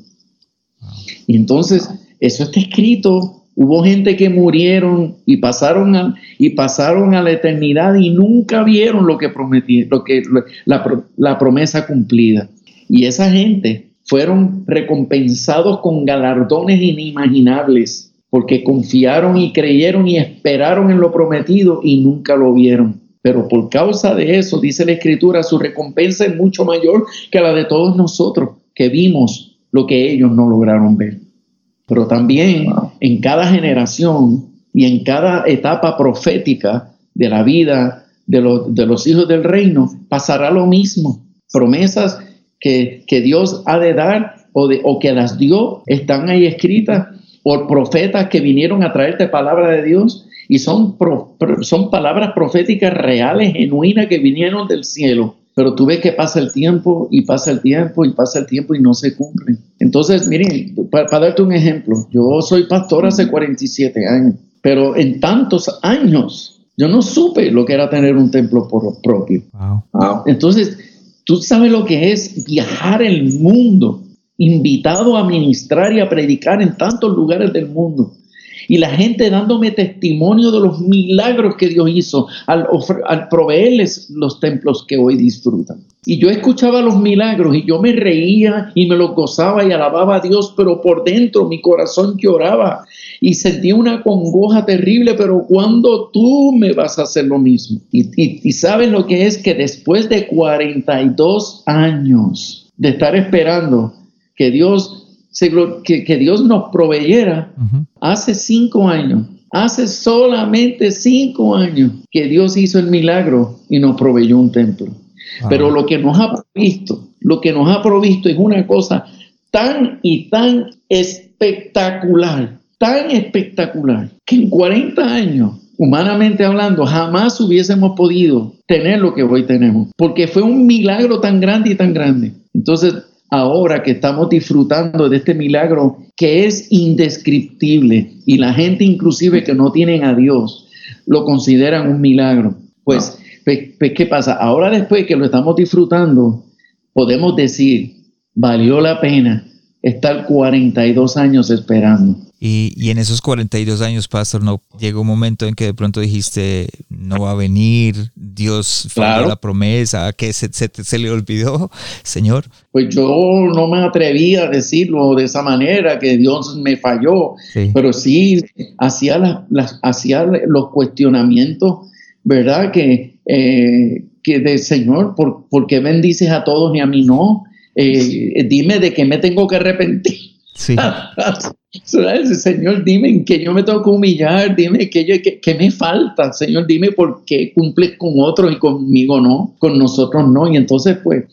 Y entonces, eso está escrito. Hubo gente que murieron y pasaron a, y pasaron a la eternidad y nunca vieron lo que prometí, lo que la, la promesa cumplida. Y esa gente fueron recompensados con galardones inimaginables porque confiaron y creyeron y esperaron en lo prometido y nunca lo vieron. Pero por causa de eso, dice la Escritura, su recompensa es mucho mayor que la de todos nosotros que vimos lo que ellos no lograron ver. Pero también en cada generación y en cada etapa profética de la vida de los, de los hijos del reino pasará lo mismo. Promesas que, Dios ha de dar o, de, o que las dio están ahí escritas por profetas que vinieron a traerte palabra de Dios y son, son palabras proféticas reales, genuinas, que vinieron del cielo. Pero tú ves que pasa el tiempo y pasa el tiempo y pasa el tiempo y no se cumplen. Entonces, miren, para, darte un ejemplo, yo soy pastor hace 47 años, pero en tantos años yo no supe lo que era tener un templo propio. Entonces, tú sabes lo que es viajar el mundo invitado a ministrar y a predicar en tantos lugares del mundo. Y la gente dándome testimonio de los milagros que Dios hizo al, proveerles los templos que hoy disfrutan. Y yo escuchaba los milagros y yo me reía y me los gozaba y alababa a Dios, pero por dentro mi corazón lloraba y sentía una congoja terrible, pero cuando tú me vas a hacer lo mismo. Y, y, y sabes lo que es que después de 42 años de estar esperando que Dios, que, Dios nos proveyera hace cinco años. Hace solamente cinco años que Dios hizo el milagro y nos proveyó un templo. Pero lo que nos ha provisto, lo que nos ha provisto es una cosa tan y tan espectacular, tan espectacular, que en 40 años, humanamente hablando, jamás hubiésemos podido tener lo que hoy tenemos, porque fue un milagro tan grande y tan grande. Entonces, ahora que estamos disfrutando de este milagro que es indescriptible y la gente inclusive que no tienen a Dios lo consideran un milagro. Pues, pues, pues, ¿qué pasa? Ahora después que lo estamos disfrutando, podemos decir, valió la pena estar 42 años esperando. Y, en esos 42 años, Pastor, ¿no llegó un momento en que de pronto dijiste, no va a venir, Dios falló la promesa, que se, se, le olvidó, Señor? Pues yo no me atreví a decirlo de esa manera, que Dios me falló, pero sí hacía, las, hacía los cuestionamientos, ¿verdad? Que, eh, que de Señor, ¿por, ¿por, qué bendices a todos y a mí no? Eh, dime de qué me tengo que arrepentir. Sí. Señor, dime en qué yo me tengo que humillar, dime qué, qué, me falta, Señor, dime por qué cumples con otros y conmigo no, con nosotros no. Y entonces, pues,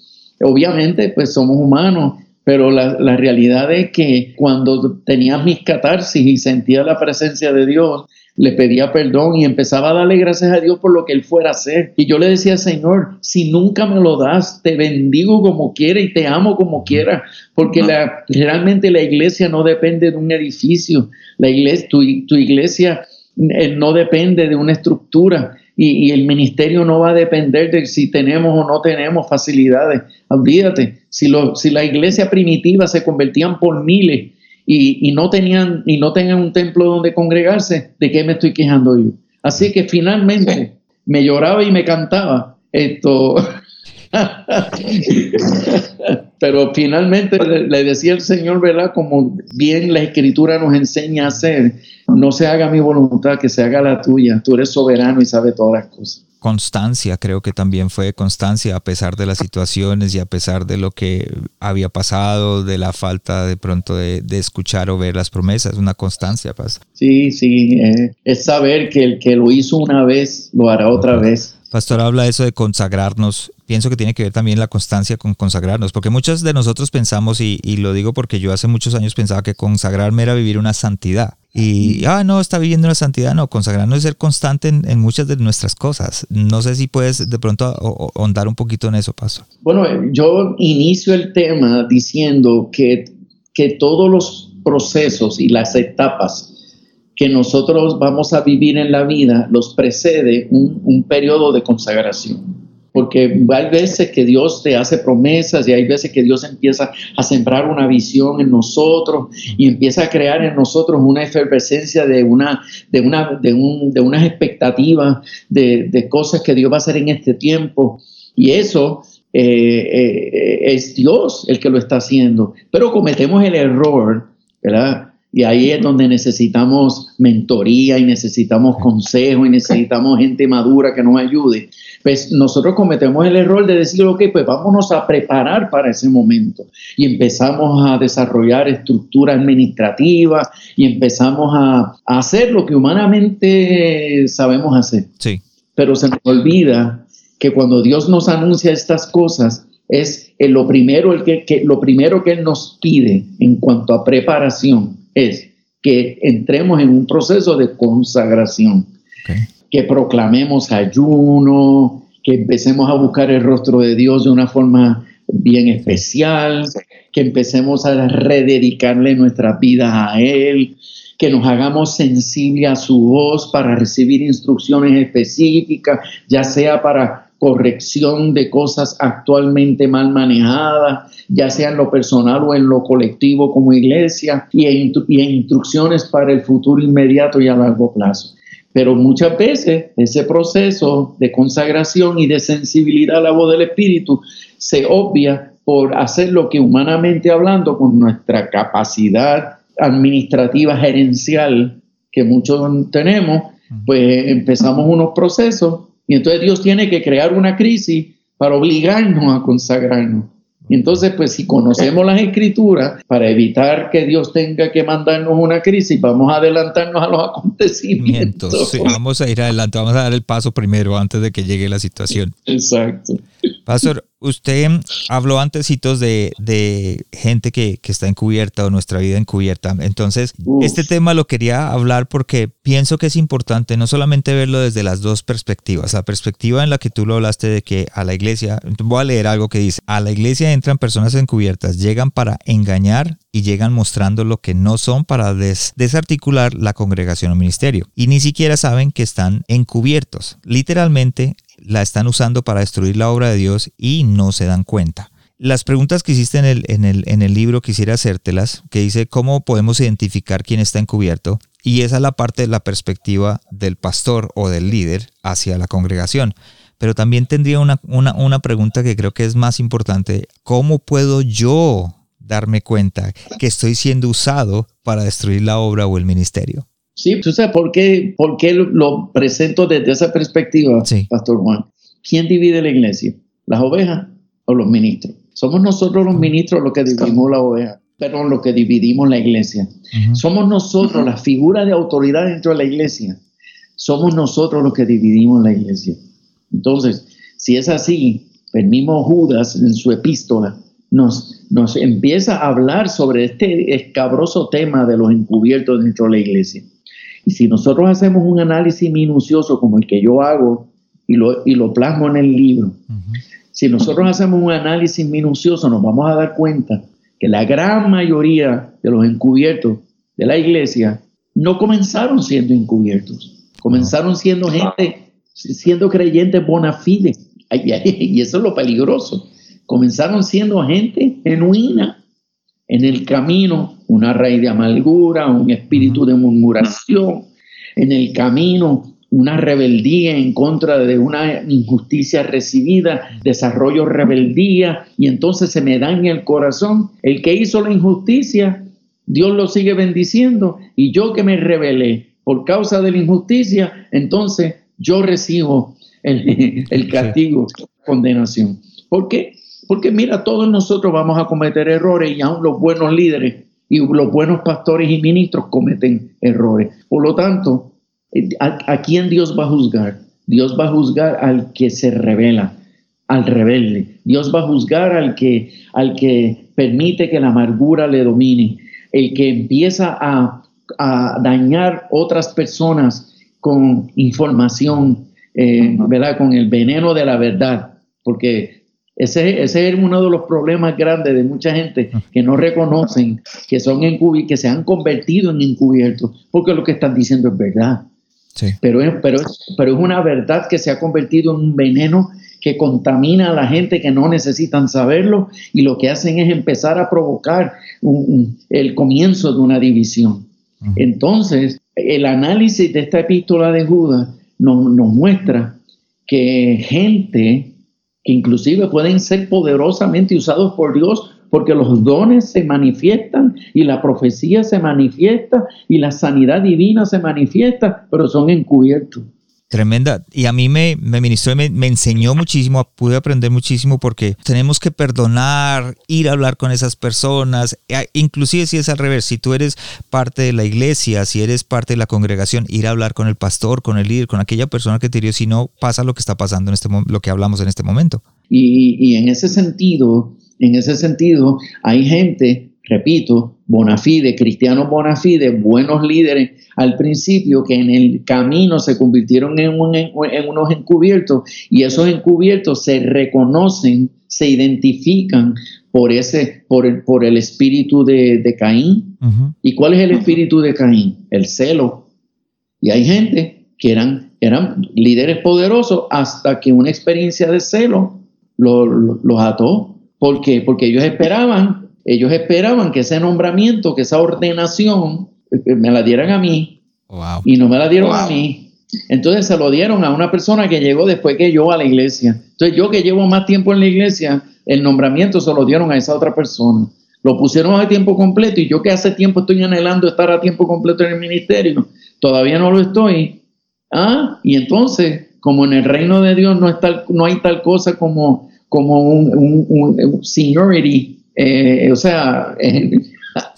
obviamente, pues somos humanos, pero la, la realidad es que cuando tenía mis catarsis y sentía la presencia de Dios, le pedía perdón y empezaba a darle gracias a Dios por lo que él fuera a hacer. Y yo le decía, Señor, si nunca me lo das, te bendigo como quiera y te amo como quiera, porque la, realmente la iglesia no depende de un edificio, la iglesia, tu, tu iglesia eh, no depende de una estructura. y, el ministerio no va a depender de si tenemos o no tenemos facilidades. Olvídate, si, lo, si la iglesia primitiva se convertían por miles y, no tenían y no tenían un templo donde congregarse, ¿de qué me estoy quejando yo? Así que finalmente me lloraba y me cantaba esto. Pero finalmente le decía el Señor, ¿verdad? Como bien la escritura nos enseña a hacer, no se haga mi voluntad, que se haga la tuya. Tú eres soberano y sabes todas las cosas. Constancia, creo que también fue constancia a pesar de las situaciones y a pesar de lo que había pasado, de la falta de pronto de, escuchar o ver las promesas, una constancia pasa. Sí, sí, eh, es saber que el que lo hizo una vez lo hará otra vez. Pastor habla eso de consagrarnos. Pienso que tiene que ver también la constancia con consagrarnos, porque muchos de nosotros pensamos, y, lo digo porque yo hace muchos años pensaba que consagrarme era vivir una santidad. Y, ah, no, está viviendo una santidad. No, consagrarnos es ser constante en, muchas de nuestras cosas. No sé si puedes de pronto ahondar un poquito en eso, Pastor. Bueno, yo inicio el tema diciendo que, que todos los procesos y las etapas que nosotros vamos a vivir en la vida los precede un, periodo de consagración. Porque hay veces que Dios te hace promesas y hay veces que Dios empieza a sembrar una visión en nosotros y empieza a crear en nosotros una efervescencia de, una, de, una, de, un, de unas expectativas de, de, cosas que Dios va a hacer en este tiempo. Y eso eh, eh, es Dios el que lo está haciendo. Pero cometemos el error, ¿verdad? Y ahí es donde necesitamos mentoría y necesitamos consejo y necesitamos gente madura que nos ayude. Pues nosotros cometemos el error de decir, ok, pues vámonos a preparar para ese momento. Y empezamos a desarrollar estructura administrativa y empezamos a, hacer lo que humanamente sabemos hacer. Sí. Pero se nos olvida que cuando Dios nos anuncia estas cosas, es lo, primero, el que, lo primero que Él nos pide en cuanto a preparación es que entremos en un proceso de consagración, que proclamemos ayuno, que empecemos a buscar el rostro de Dios de una forma bien especial, que empecemos a rededicarle nuestra vida a Él, que nos hagamos sensibles a su voz para recibir instrucciones específicas, ya sea para corrección de cosas actualmente mal manejadas, ya sea en lo personal o en lo colectivo como iglesia, y instrucciones para el futuro inmediato y a largo plazo. Pero muchas veces ese proceso de consagración y de sensibilidad a la voz del Espíritu se obvia por hacer lo que humanamente hablando, con nuestra capacidad administrativa gerencial que muchos tenemos, pues empezamos unos procesos y entonces Dios tiene que crear una crisis para obligarnos a consagrarnos. Entonces, pues si conocemos las escrituras, para evitar que Dios tenga que mandarnos una crisis, vamos a adelantarnos a los acontecimientos. vamos a ir adelante, vamos a dar el paso primero antes de que llegue la situación. Exacto. Pastor, usted habló antes de, de gente que, está encubierta o nuestra vida encubierta. Entonces, este tema lo quería hablar porque pienso que es importante no solamente verlo desde las dos perspectivas. La perspectiva en la que tú lo hablaste de que a la iglesia, voy a leer algo que dice, a la iglesia entran personas encubiertas, llegan para engañar y llegan mostrando lo que no son para desarticular la congregación o ministerio. Y ni siquiera saben que están encubiertos. Literalmente la están usando para destruir la obra de Dios y no se dan cuenta. Las preguntas que hiciste en el, en el, en el libro quisiera hacértelas, que dice cómo podemos identificar quién está encubierto, y esa es la parte de la perspectiva del pastor o del líder hacia la congregación. Pero también tendría una, una, una pregunta que creo que es más importante, ¿cómo puedo yo darme cuenta que estoy siendo usado para destruir la obra o el ministerio? Sí, ¿tú sabes por qué, por qué lo presento desde esa perspectiva, Pastor Juan? ¿Quién divide la iglesia? ¿Las ovejas o los ministros? Somos nosotros los ministros los que dividimos la oveja, pero los que dividimos la iglesia. Somos nosotros, la figura de autoridad dentro de la iglesia. Somos nosotros los que dividimos la iglesia. Entonces, si es así, el mismo Judas en su epístola nos, nos empieza a hablar sobre este escabroso tema de los encubiertos dentro de la iglesia. Y si nosotros hacemos un análisis minucioso como el que yo hago y lo, y lo plasmo en el libro, si nosotros hacemos un análisis minucioso nos vamos a dar cuenta que la gran mayoría de los encubiertos de la iglesia no comenzaron siendo encubiertos, comenzaron siendo gente siendo creyentes bona fide. Y eso es lo peligroso. Comenzaron siendo gente genuina en el camino, una raíz de amargura, un espíritu de murmuración, en el camino una rebeldía en contra de una injusticia recibida, desarrollo rebeldía y entonces se me daña el corazón. El que hizo la injusticia, Dios lo sigue bendiciendo y yo que me rebelé por causa de la injusticia, entonces yo recibo el, castigo, condenación. ¿Por qué? Porque mira, todos nosotros vamos a cometer errores y aún los buenos líderes y los buenos pastores y ministros cometen errores. Por lo tanto, ¿A, quién Dios va a juzgar? Dios va a juzgar al que se revela, al rebelde. Dios va a juzgar al que, al que permite que la amargura le domine, el que empieza a, dañar otras personas con información, eh, ¿verdad? Con el veneno de la verdad, porque ese, ese, es uno de los problemas grandes de mucha gente que no reconocen que son que se han convertido en encubiertos, porque lo que están diciendo es verdad. Pero, es, pero, pero es una verdad que se ha convertido en un veneno que contamina a la gente que no necesitan saberlo y lo que hacen es empezar a provocar el comienzo de una división. Entonces, el análisis de esta epístola de Judas nos, nos muestra que gente que inclusive pueden ser poderosamente usados por Dios porque los dones se manifiestan y la profecía se manifiesta y la sanidad divina se manifiesta, pero son encubiertos. Tremenda. Y a mí me, me ministró y me, enseñó muchísimo, pude aprender muchísimo porque tenemos que perdonar, ir a hablar con esas personas, inclusive si es al revés, si tú eres parte de la iglesia, si eres parte de la congregación, ir a hablar con el pastor, con el líder, con aquella persona que te dio, si no pasa lo que está pasando en este lo que hablamos en este momento. Y, y en ese sentido, en ese sentido, hay gente, repito, bona fide, cristianos bona fide, buenos líderes al principio que en el camino se convirtieron en, unos encubiertos y esos encubiertos se reconocen, se identifican por ese, por el, por el espíritu de, Caín. ¿Y cuál es el espíritu de Caín? El celo. Y hay gente que eran, eran líderes poderosos hasta que una experiencia de celo los ató ¿Por qué? Porque ellos esperaban, ellos esperaban que ese nombramiento, que esa ordenación eh, me la dieran a mí y no me la dieron a mí. Entonces se lo dieron a una persona que llegó después que yo a la iglesia. Entonces yo que llevo más tiempo en la iglesia, el nombramiento se lo dieron a esa otra persona. Lo pusieron a tiempo completo y yo que hace tiempo estoy anhelando estar a tiempo completo en el ministerio, todavía no lo estoy. Ah, y entonces, como en el reino de Dios no, está, no hay tal cosa como como un, un, seniority, eh, o sea,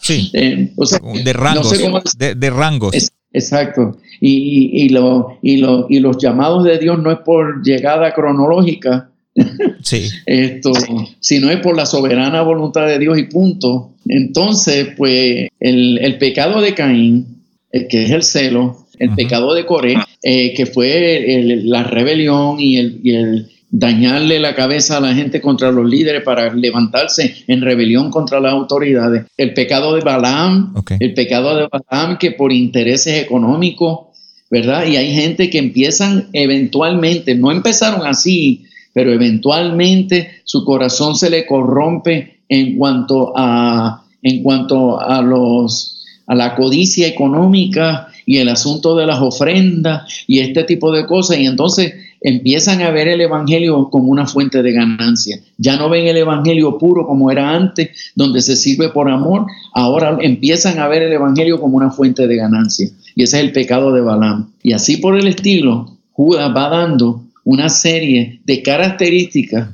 sí, de rangos, de, rangos. exacto. Y, y, lo, y, lo, y los llamados de Dios no es por llegada cronológica, sí. Esto, sino es por la soberana voluntad de Dios y punto. Entonces, pues el, el pecado de Caín, el que es el celo, el pecado de Coré, eh, que fue la rebelión y el, y el dañarle la cabeza a la gente contra los líderes para levantarse en rebelión contra las autoridades. El pecado de Balaam, el pecado de Balaam que por intereses económicos, ¿verdad? Y hay gente que empiezan eventualmente, no empezaron así, pero eventualmente su corazón se le corrompe en cuanto a, en cuanto a los a la codicia económica y el asunto de las ofrendas y este tipo de cosas. Y entonces empiezan a ver el Evangelio como una fuente de ganancia. Ya no ven el Evangelio puro como era antes, donde se sirve por amor. Ahora empiezan a ver el Evangelio como una fuente de ganancia. Y ese es el pecado de Balaam. Y así por el estilo, Judas va dando una serie de características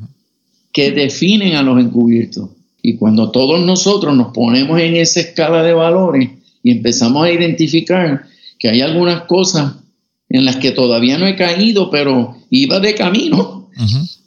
que definen a los encubiertos. Y cuando todos nosotros nos ponemos en esa escala de valores y empezamos a identificar que hay algunas cosas en las que todavía no he caído, pero iba de camino.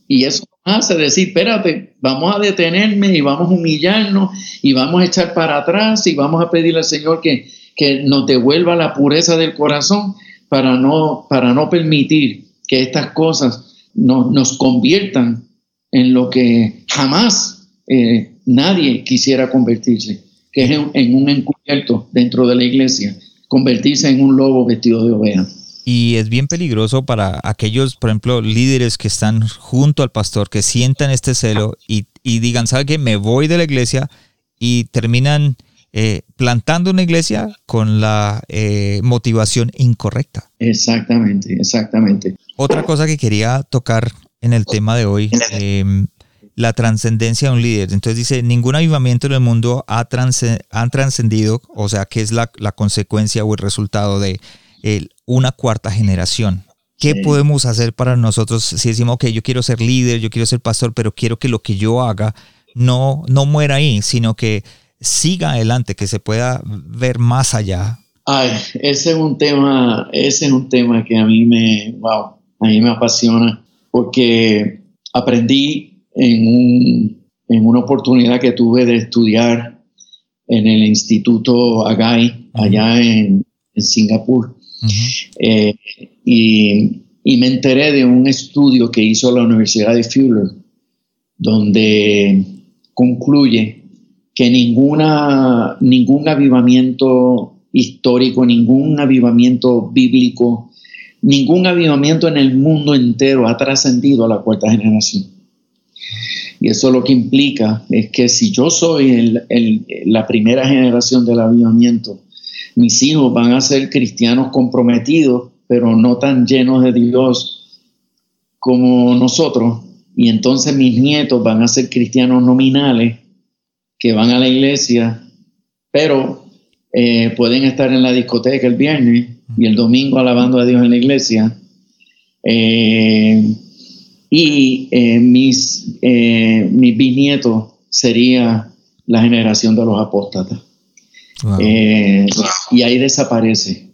Y eso hace decir, espérate, vamos a detenerme y vamos a humillarnos y vamos a echar para atrás y vamos a pedirle al Señor que, que nos devuelva la pureza del corazón para no, para no permitir que estas cosas nos conviertan en lo que jamás eh, nadie quisiera convertirse, que es en, en un encubierto dentro de la iglesia, convertirse en un lobo vestido de oveja. Y es bien peligroso para aquellos, por ejemplo, líderes que están junto al pastor, que sientan este celo y, digan, ¿sabe qué? Me voy de la iglesia y terminan eh, plantando una iglesia con la eh, motivación incorrecta. Exactamente, exactamente. Otra cosa que quería tocar en el tema de hoy, em, la trascendencia de un líder. Entonces dice, ningún avivamiento en el mundo ha, trascendido, o sea, que es la, consecuencia o el resultado de una cuarta generación. ¿Qué podemos hacer para nosotros si decimos, ok, yo quiero ser líder, yo quiero ser pastor, pero quiero que lo que yo haga no, no muera ahí, sino que siga adelante, que se pueda ver más allá? Ay, ese es un tema, ese es un tema que a mí me, wow, a mí me apasiona porque aprendí en, una oportunidad que tuve de estudiar en el Instituto Agai, allá en, Singapur. Eh, y, y, me enteré de un estudio que hizo la Universidad de Fuller, donde concluye que ninguna, ningún avivamiento histórico, ningún avivamiento bíblico, ningún avivamiento en el mundo entero ha trascendido a la cuarta generación. Y eso lo que implica es que si yo soy la primera generación del avivamiento, mis hijos van a ser cristianos comprometidos, pero no tan llenos de Dios como nosotros. Y entonces mis nietos van a ser cristianos nominales, que van a la iglesia, pero eh, pueden estar en la discoteca el viernes y el domingo alabando a Dios en la iglesia. Eh, y eh, mis, mis bisnietos sería la generación de los apóstatas. Y ahí desaparece.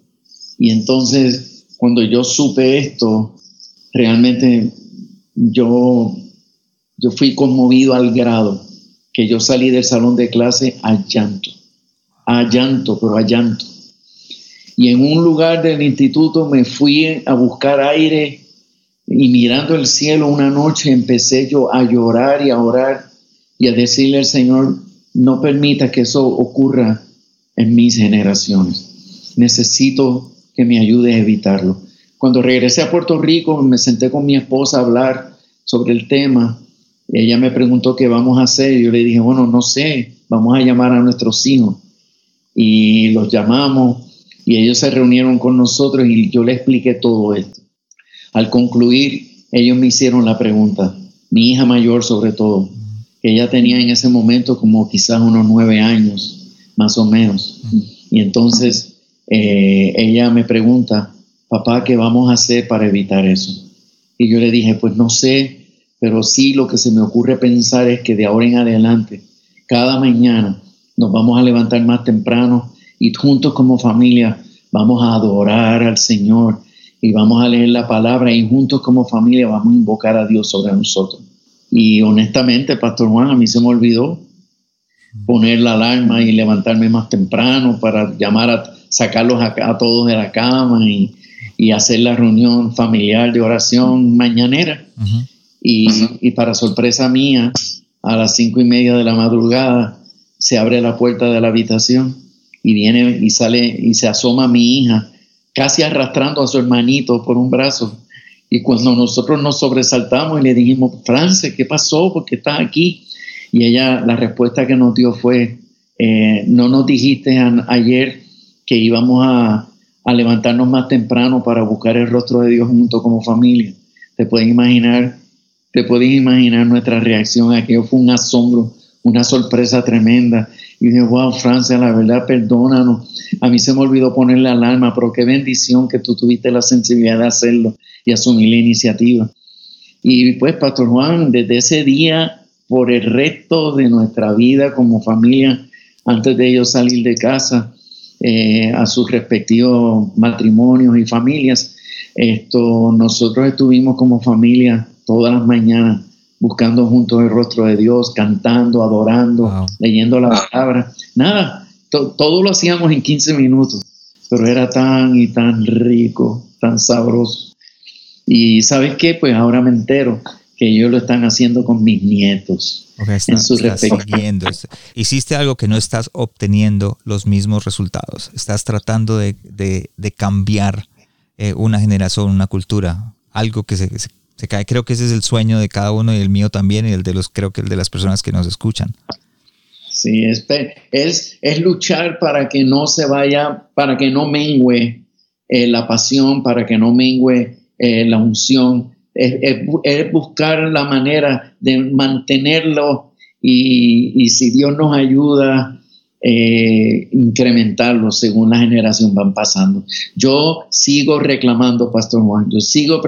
Y entonces, cuando yo supe esto, realmente yo, yo fui conmovido al grado que yo salí del salón de clase a llanto, a llanto, pero a llanto. Y en un lugar del instituto me fui a buscar aire y mirando el cielo una noche empecé yo a llorar y a orar y a decirle al Señor, no permita que eso ocurra en mis generaciones. Necesito que me ayude a evitarlo. Cuando regresé a Puerto Rico me senté con mi esposa a hablar sobre el tema ella me preguntó qué vamos a hacer y yo le dije, bueno, no sé, vamos a llamar a nuestros hijos. Y los llamamos y ellos se reunieron con nosotros y yo le expliqué todo esto. Al concluir, ellos me hicieron la pregunta, mi hija mayor sobre todo, que ella tenía en ese momento como quizás unos nueve años, más o menos. Y entonces eh, ella me pregunta, papá, ¿qué vamos a hacer para evitar eso? Y yo le dije, pues no sé, pero sí lo que se me ocurre pensar es que de ahora en adelante, cada mañana nos vamos a levantar más temprano y juntos como familia vamos a adorar al Señor y vamos a leer la palabra y juntos como familia vamos a invocar a Dios sobre nosotros. Y honestamente, Pastor Juan, a mí se me olvidó poner la alarma y levantarme más temprano para llamar a sacarlos a, todos de la cama y, hacer la reunión familiar de oración mañanera. Y, para sorpresa mía, a las cinco y media de la madrugada, se abre la puerta de la habitación y viene y sale y se asoma mi hija, casi arrastrando a su hermanito por un brazo. Y cuando nosotros nos sobresaltamos y le dijimos, France, ¿qué pasó? ¿Por qué estás aquí? Y ella, la respuesta que nos dio fue, eh, no nos dijiste ayer que íbamos a, levantarnos más temprano para buscar el rostro de Dios junto como familia. Te puedes imaginar te podéis imaginar nuestra reacción. Aquello fue un asombro, una sorpresa tremenda. Y dije, wow, Francia, la verdad, perdónanos. A mí se me olvidó poner la alarma, pero qué bendición que tú tuviste la sensibilidad de hacerlo y asumir la iniciativa. Y pues, Pastor Juan, desde ese día, por el resto de nuestra vida como familia, antes de ellos salir de casa, eh, a sus respectivos matrimonios y familias, esto, nosotros estuvimos como familia todas las mañanas buscando juntos el rostro de Dios, cantando, adorando, leyendo la palabra. Nada, todo lo hacíamos en 15 minutos, pero era tan y tan rico, tan sabroso. Y sabes qué, pues ahora me entero que ellos lo están haciendo con mis nietos. en su Hiciste algo que no estás obteniendo los mismos resultados. Estás tratando de, de cambiar eh, una generación, una cultura, algo que se, se, cae. Creo que ese es el sueño de cada uno y el mío también y el de los, creo que el de las personas que nos escuchan. Sí, es, es, es luchar para que no se vaya, para que no mengue eh, la pasión, para que no mengue eh, la unción. Es, es, buscar la manera de mantenerlo y, y si Dios nos ayuda, eh, incrementarlo según la generación van pasando. Yo sigo reclamando, Pastor Juan, yo sigo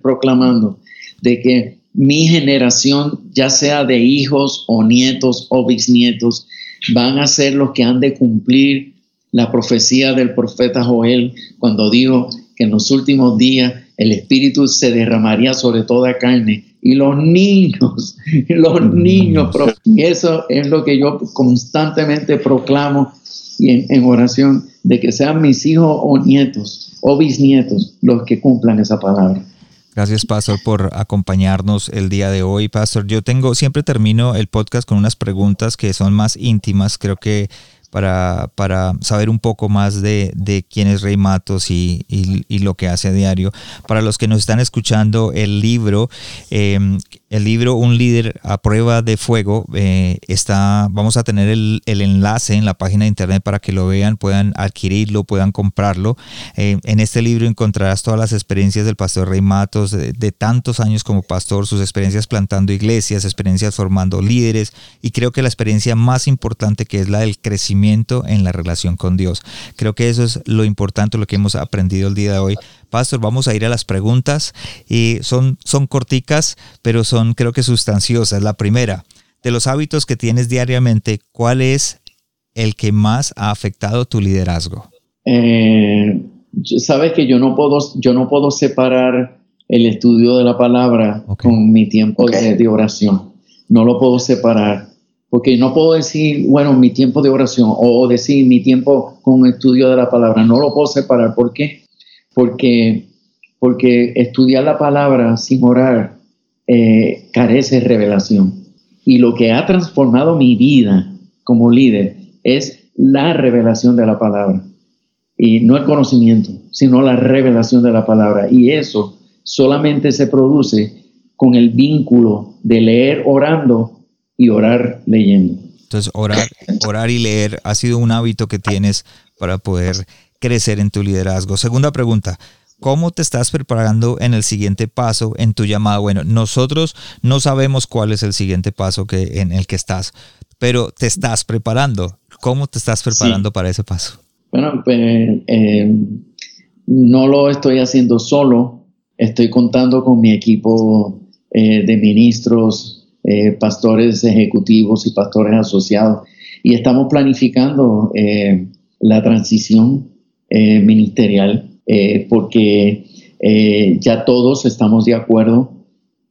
proclamando de que mi generación, ya sea de hijos o nietos o bisnietos, van a ser los que han de cumplir la profecía del profeta Joel cuando dijo que en los últimos días el Espíritu se derramaría sobre toda carne y los niños, los niños, y eso es lo que yo constantemente proclamo en, en oración, de que sean mis hijos o nietos o bisnietos los que cumplan esa palabra. Gracias, Pastor, por acompañarnos el día de hoy. Pastor, yo tengo, siempre termino el podcast con unas preguntas que son más íntimas. Creo que para, para saber un poco más de, de quién es Rey Matos y, y, lo que hace a diario. Para los que nos están escuchando, el libro, em, el libro Un líder a prueba de fuego, eh, está, vamos a tener el, el, enlace en la página de internet para que lo vean, puedan adquirirlo, puedan comprarlo. Eh, en este libro encontrarás todas las experiencias del pastor Rey Matos, de, de tantos años como pastor, sus experiencias plantando iglesias, experiencias formando líderes y creo que la experiencia más importante que es la del crecimiento en la relación con Dios. Creo que eso es lo importante, lo que hemos aprendido el día de hoy. Pastor, vamos a ir a las preguntas y son, son corticas, pero son creo que sustanciosas. La primera, de los hábitos que tienes diariamente, ¿cuál es el que más ha afectado tu liderazgo? Eh, sabes que yo no puedo, yo no puedo separar el estudio de la palabra con mi tiempo de, oración. No lo puedo separar. Porque no puedo decir, bueno, mi tiempo de oración o decir mi tiempo con estudio de la palabra. No lo puedo separar. ¿Por qué? Porque, porque estudiar la palabra sin orar eh, carece de revelación. Y lo que ha transformado mi vida como líder es la revelación de la palabra. Y no el conocimiento, sino la revelación de la palabra. Y eso solamente se produce con el vínculo de leer orando y orar leyendo. Entonces, orar, orar y leer ha sido un hábito que tienes para poder crecer en tu liderazgo. Segunda pregunta, ¿cómo te estás preparando en el siguiente paso en tu llamada? Bueno, nosotros no sabemos cuál es el siguiente paso que, en el que estás, pero te estás preparando. ¿Cómo te estás preparando para ese paso? Bueno, pues eh, no lo estoy haciendo solo, estoy contando con mi equipo eh, de ministros, eh, pastores ejecutivos y pastores asociados. Y estamos planificando eh, la transición eh, ministerial porque ya todos estamos de acuerdo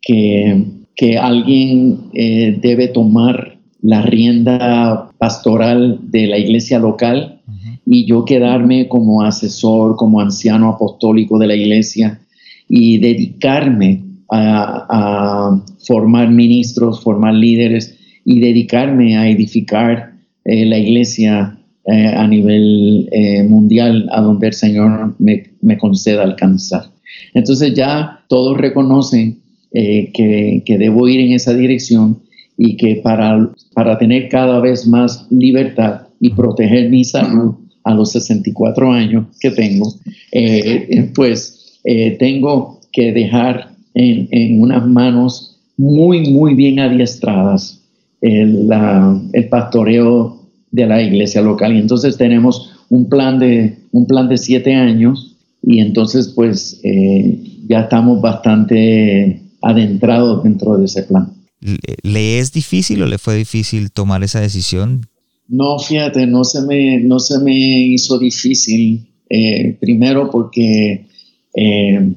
que, que alguien debe tomar la rienda pastoral de la iglesia local y yo quedarme como asesor, como anciano apostólico de la iglesia y dedicarme a, formar ministros, formar líderes y dedicarme a edificar eh, la iglesia eh, a nivel eh, mundial a donde el Señor me, me, conceda alcanzar. Entonces ya todos reconocen que, que, debo ir en esa dirección y que para, para tener cada vez más libertad y proteger mi salud a los 64 años que tengo, pues tengo que dejar en, unas manos muy, muy bien adiestradas el, el, pastoreo de la iglesia local. Y entonces tenemos un plan de, un plan de siete años y entonces pues eh, ya estamos bastante adentrados dentro de ese plan. ¿Le es difícil o le fue difícil tomar esa decisión? No, fíjate, no se me, no se me hizo difícil. Eh, primero porque eh,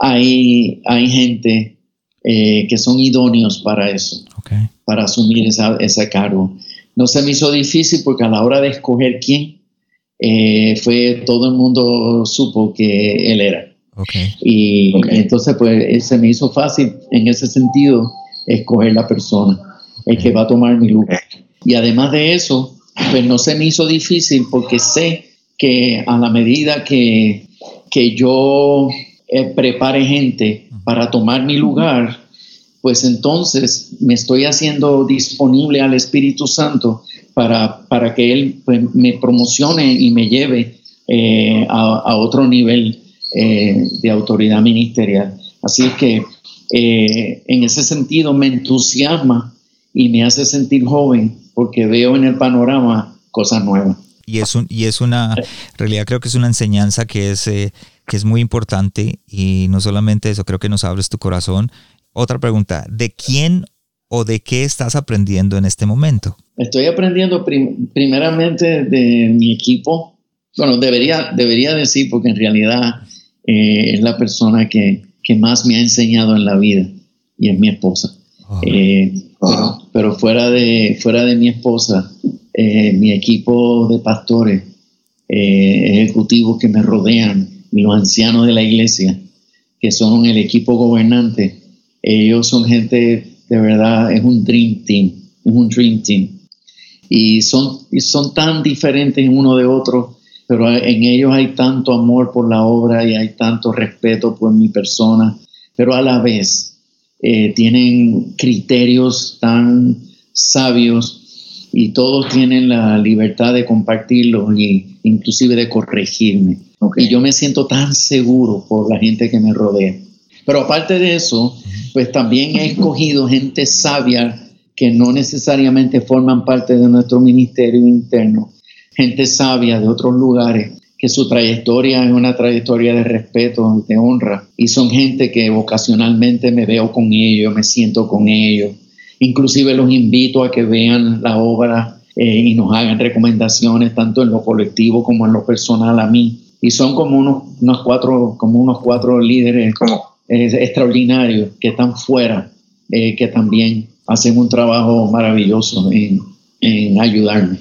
hay, hay gente eh, que son idóneos para eso, para asumir ese cargo. No se me hizo difícil porque a la hora de escoger quién, eh, fue todo el mundo supo que él era. Y entonces pues eh, se me hizo fácil en ese sentido escoger la persona, el que va a tomar mi lugar. Y además de eso, pues no se me hizo difícil porque sé que a la medida que que yo eh, prepare gente para tomar mi lugar, pues entonces me estoy haciendo disponible al Espíritu Santo para, para que Él pues, me promocione y me lleve eh, a, otro nivel eh, de autoridad ministerial. Así que en ese sentido me entusiasma y me hace sentir joven porque veo en el panorama cosas nuevas. Y es, un, y es una, en realidad creo que es una enseñanza que es, eh, que es muy importante y no solamente eso, creo que nos abres tu corazón. Otra pregunta, ¿de quién o de qué estás aprendiendo en este momento? Estoy aprendiendo primeramente de mi equipo. Bueno, debería, debería decir porque en realidad eh, es la persona que, que, más me ha enseñado en la vida y es mi esposa. Oh. Eh, pero, fuera, de, fuera de mi esposa, eh, mi equipo de pastores eh, ejecutivos que me rodean, los ancianos de la iglesia, que son el equipo gobernante, ellos son gente, de verdad, es un dream team, es un dream team. Y son, y son tan diferentes uno de otro, pero en ellos hay tanto amor por la obra y hay tanto respeto por mi persona, pero a la vez eh, tienen criterios tan sabios y todos tienen la libertad de compartirlos y inclusive de corregirme. Y yo me siento tan seguro por la gente que me rodea. Pero aparte de eso, pues también he escogido gente sabia que no necesariamente forman parte de nuestro ministerio interno, gente sabia de otros lugares que su trayectoria es una trayectoria de respeto, de honra, y son gente que vocacionalmente me veo con ellos, me siento con ellos. Inclusive los invito a que vean la obra eh, y nos hagan recomendaciones tanto en lo colectivo como en lo personal a mí. Y son como unos, unos cuatro, como unos cuatro líderes extraordinarios que están fuera, eh, que también hacen un trabajo maravilloso en, en ayudarme.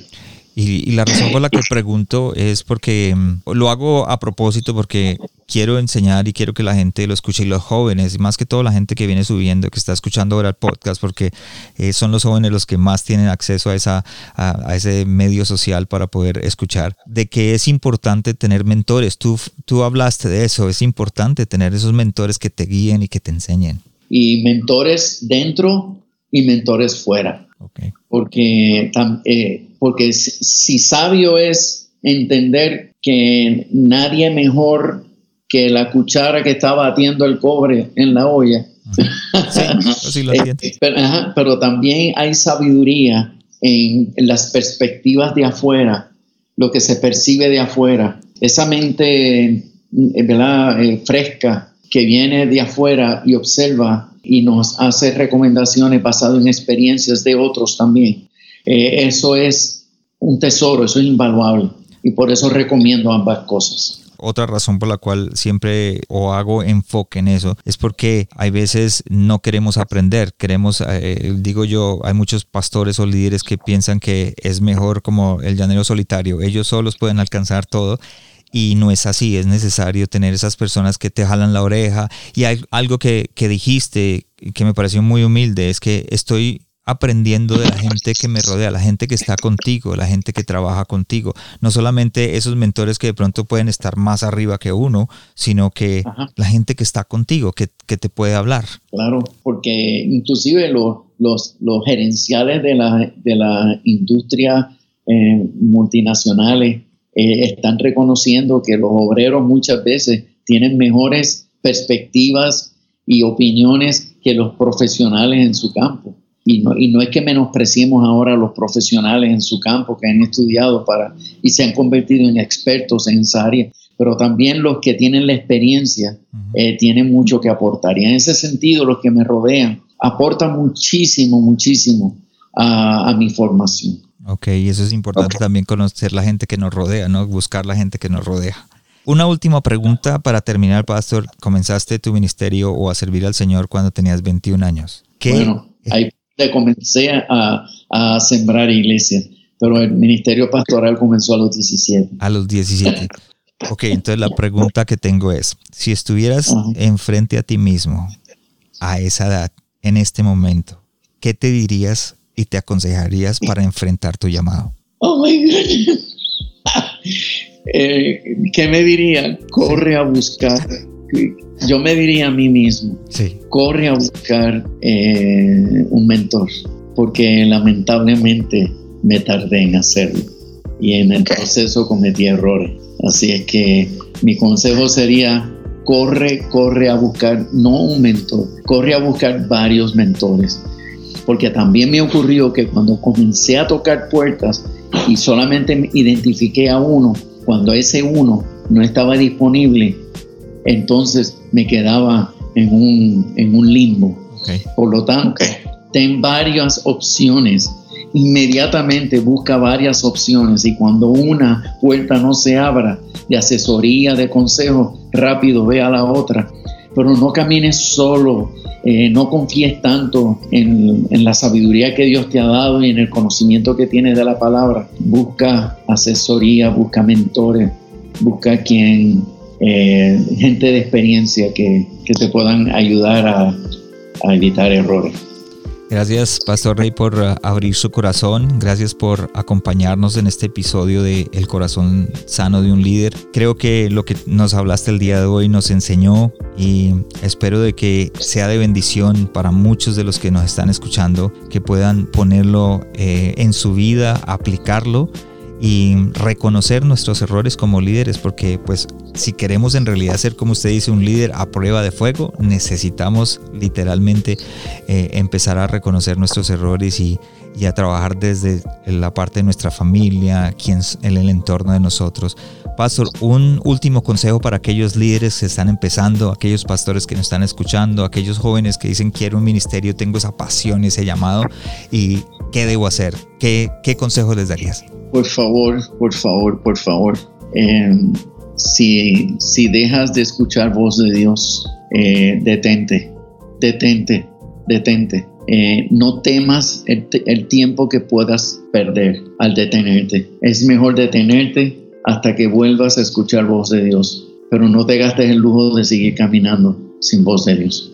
Y, la razón por la que pregunto es porque mm, lo hago a propósito porque quiero enseñar y quiero que la gente lo escuche y los jóvenes, y más que todo la gente que viene subiendo, que está escuchando ahora el podcast, porque eh, son los jóvenes los que más tienen acceso a, esa, a, ese medio social para poder escuchar, de que es importante tener mentores. Tú, tú hablaste de eso, es importante tener esos mentores que te guíen y que te enseñen. Y mentores dentro y mentores fuera. Porque, eh, porque si sabio es entender que nadie mejor que la cuchara que está batiendo el cobre en la olla. Sí, lo eh, pero, pero, también hay sabiduría en, las perspectivas de afuera, lo que se percibe de afuera. Esa mente eh, ¿verdad? fresca que viene de afuera y observa y nos hace recomendaciones basadas en experiencias de otros también. Eh, eso es un tesoro, eso es invaluable y por eso recomiendo ambas cosas. Otra razón por la cual siempre o hago enfoque en eso es porque hay veces no queremos aprender, queremos, eh, digo yo, hay muchos pastores o líderes que piensan que es mejor como el llanero solitario, ellos solos pueden alcanzar todo y no es así, es necesario tener esas personas que te jalan la oreja. Y hay algo que, que dijiste que me pareció muy humilde, es que estoy aprendiendo de la gente que me rodea, la gente que está contigo, la gente que trabaja contigo. No solamente esos mentores que de pronto pueden estar más arriba que uno, sino que la gente que está contigo, que, que, te puede hablar. Claro, porque inclusive los, los, los gerenciales de la, de la industria eh, multinacionales eh, están reconociendo que los obreros muchas veces tienen mejores perspectivas y opiniones que los profesionales en su campo. Y no, y no es que menospreciemos ahora a los profesionales en su campo que han estudiado para y se han convertido en expertos en esa área, pero también los que tienen la experiencia eh, tienen mucho que aportar. Y en ese sentido, los que me rodean aportan muchísimo, muchísimo a mi formación. Ok, y eso es importante también conocer la gente que nos rodea, ¿no? Buscar la gente que nos rodea. Una última pregunta para terminar, Pastor. Comenzaste tu ministerio o a servir al Señor cuando tenías 21 años. ¿Qué? Bueno, ahí comencé a, a sembrar iglesias, pero el ministerio pastoral comenzó a los 17. A los 17. Ok, entonces la pregunta que tengo es, si estuvieras enfrente a ti mismo a esa edad, en este momento, ¿qué te dirías y te aconsejarías para enfrentar tu llamado? Oh my goodness. eh, ¿qué me diría? Corre a buscar. Yo me diría a mí mismo, corre a buscar eh, un mentor, porque lamentablemente me tardé en hacerlo y en el proceso cometí errores. Así es que mi consejo sería, corre, corre a buscar, no un mentor, corre a buscar varios mentores. Porque también me ocurrió que cuando comencé a tocar puertas y solamente identifiqué a uno, cuando ese uno no estaba disponible, entonces me quedaba en un, en un limbo. Por lo tanto, ten varias opciones. Inmediatamente busca varias opciones y cuando una puerta no se abra de asesoría, de consejo, rápido ve a la otra. Pero no camines solo, eh, no confíes tanto en, en, la sabiduría que Dios te ha dado y en el conocimiento que tienes de la palabra. Busca asesoría, busca mentores, busca quien eh, gente de experiencia que, te puedan ayudar a, evitar errores. Gracias, Pastor Rey, por uh, abrir su corazón. Gracias por acompañarnos en este episodio de El corazón sano de un líder. Creo que lo que nos hablaste el día de hoy nos enseñó y espero de que sea de bendición para muchos de los que nos están escuchando, que puedan ponerlo eh, en su vida, aplicarlo y reconocer nuestros errores como líderes, porque pues si queremos en realidad ser, como usted dice, un líder a prueba de fuego, necesitamos literalmente eh, empezar a reconocer nuestros errores y, a trabajar desde la parte de nuestra familia, quien, en el entorno de nosotros. Pastor, un último consejo para aquellos líderes que están empezando, aquellos pastores que nos están escuchando, aquellos jóvenes que dicen quiero un ministerio, tengo esa pasión, ese llamado y ¿qué debo hacer? ¿Qué, qué consejo les darías? por favor, por favor, por favor, em, si, si, dejas de escuchar voz de Dios, eh, detente, detente, detente. Eh, no temas el, el tiempo que puedas perder al detenerte. Es mejor detenerte hasta que vuelvas a escuchar voz de Dios, pero no te gastes el lujo de seguir caminando sin voz de Dios.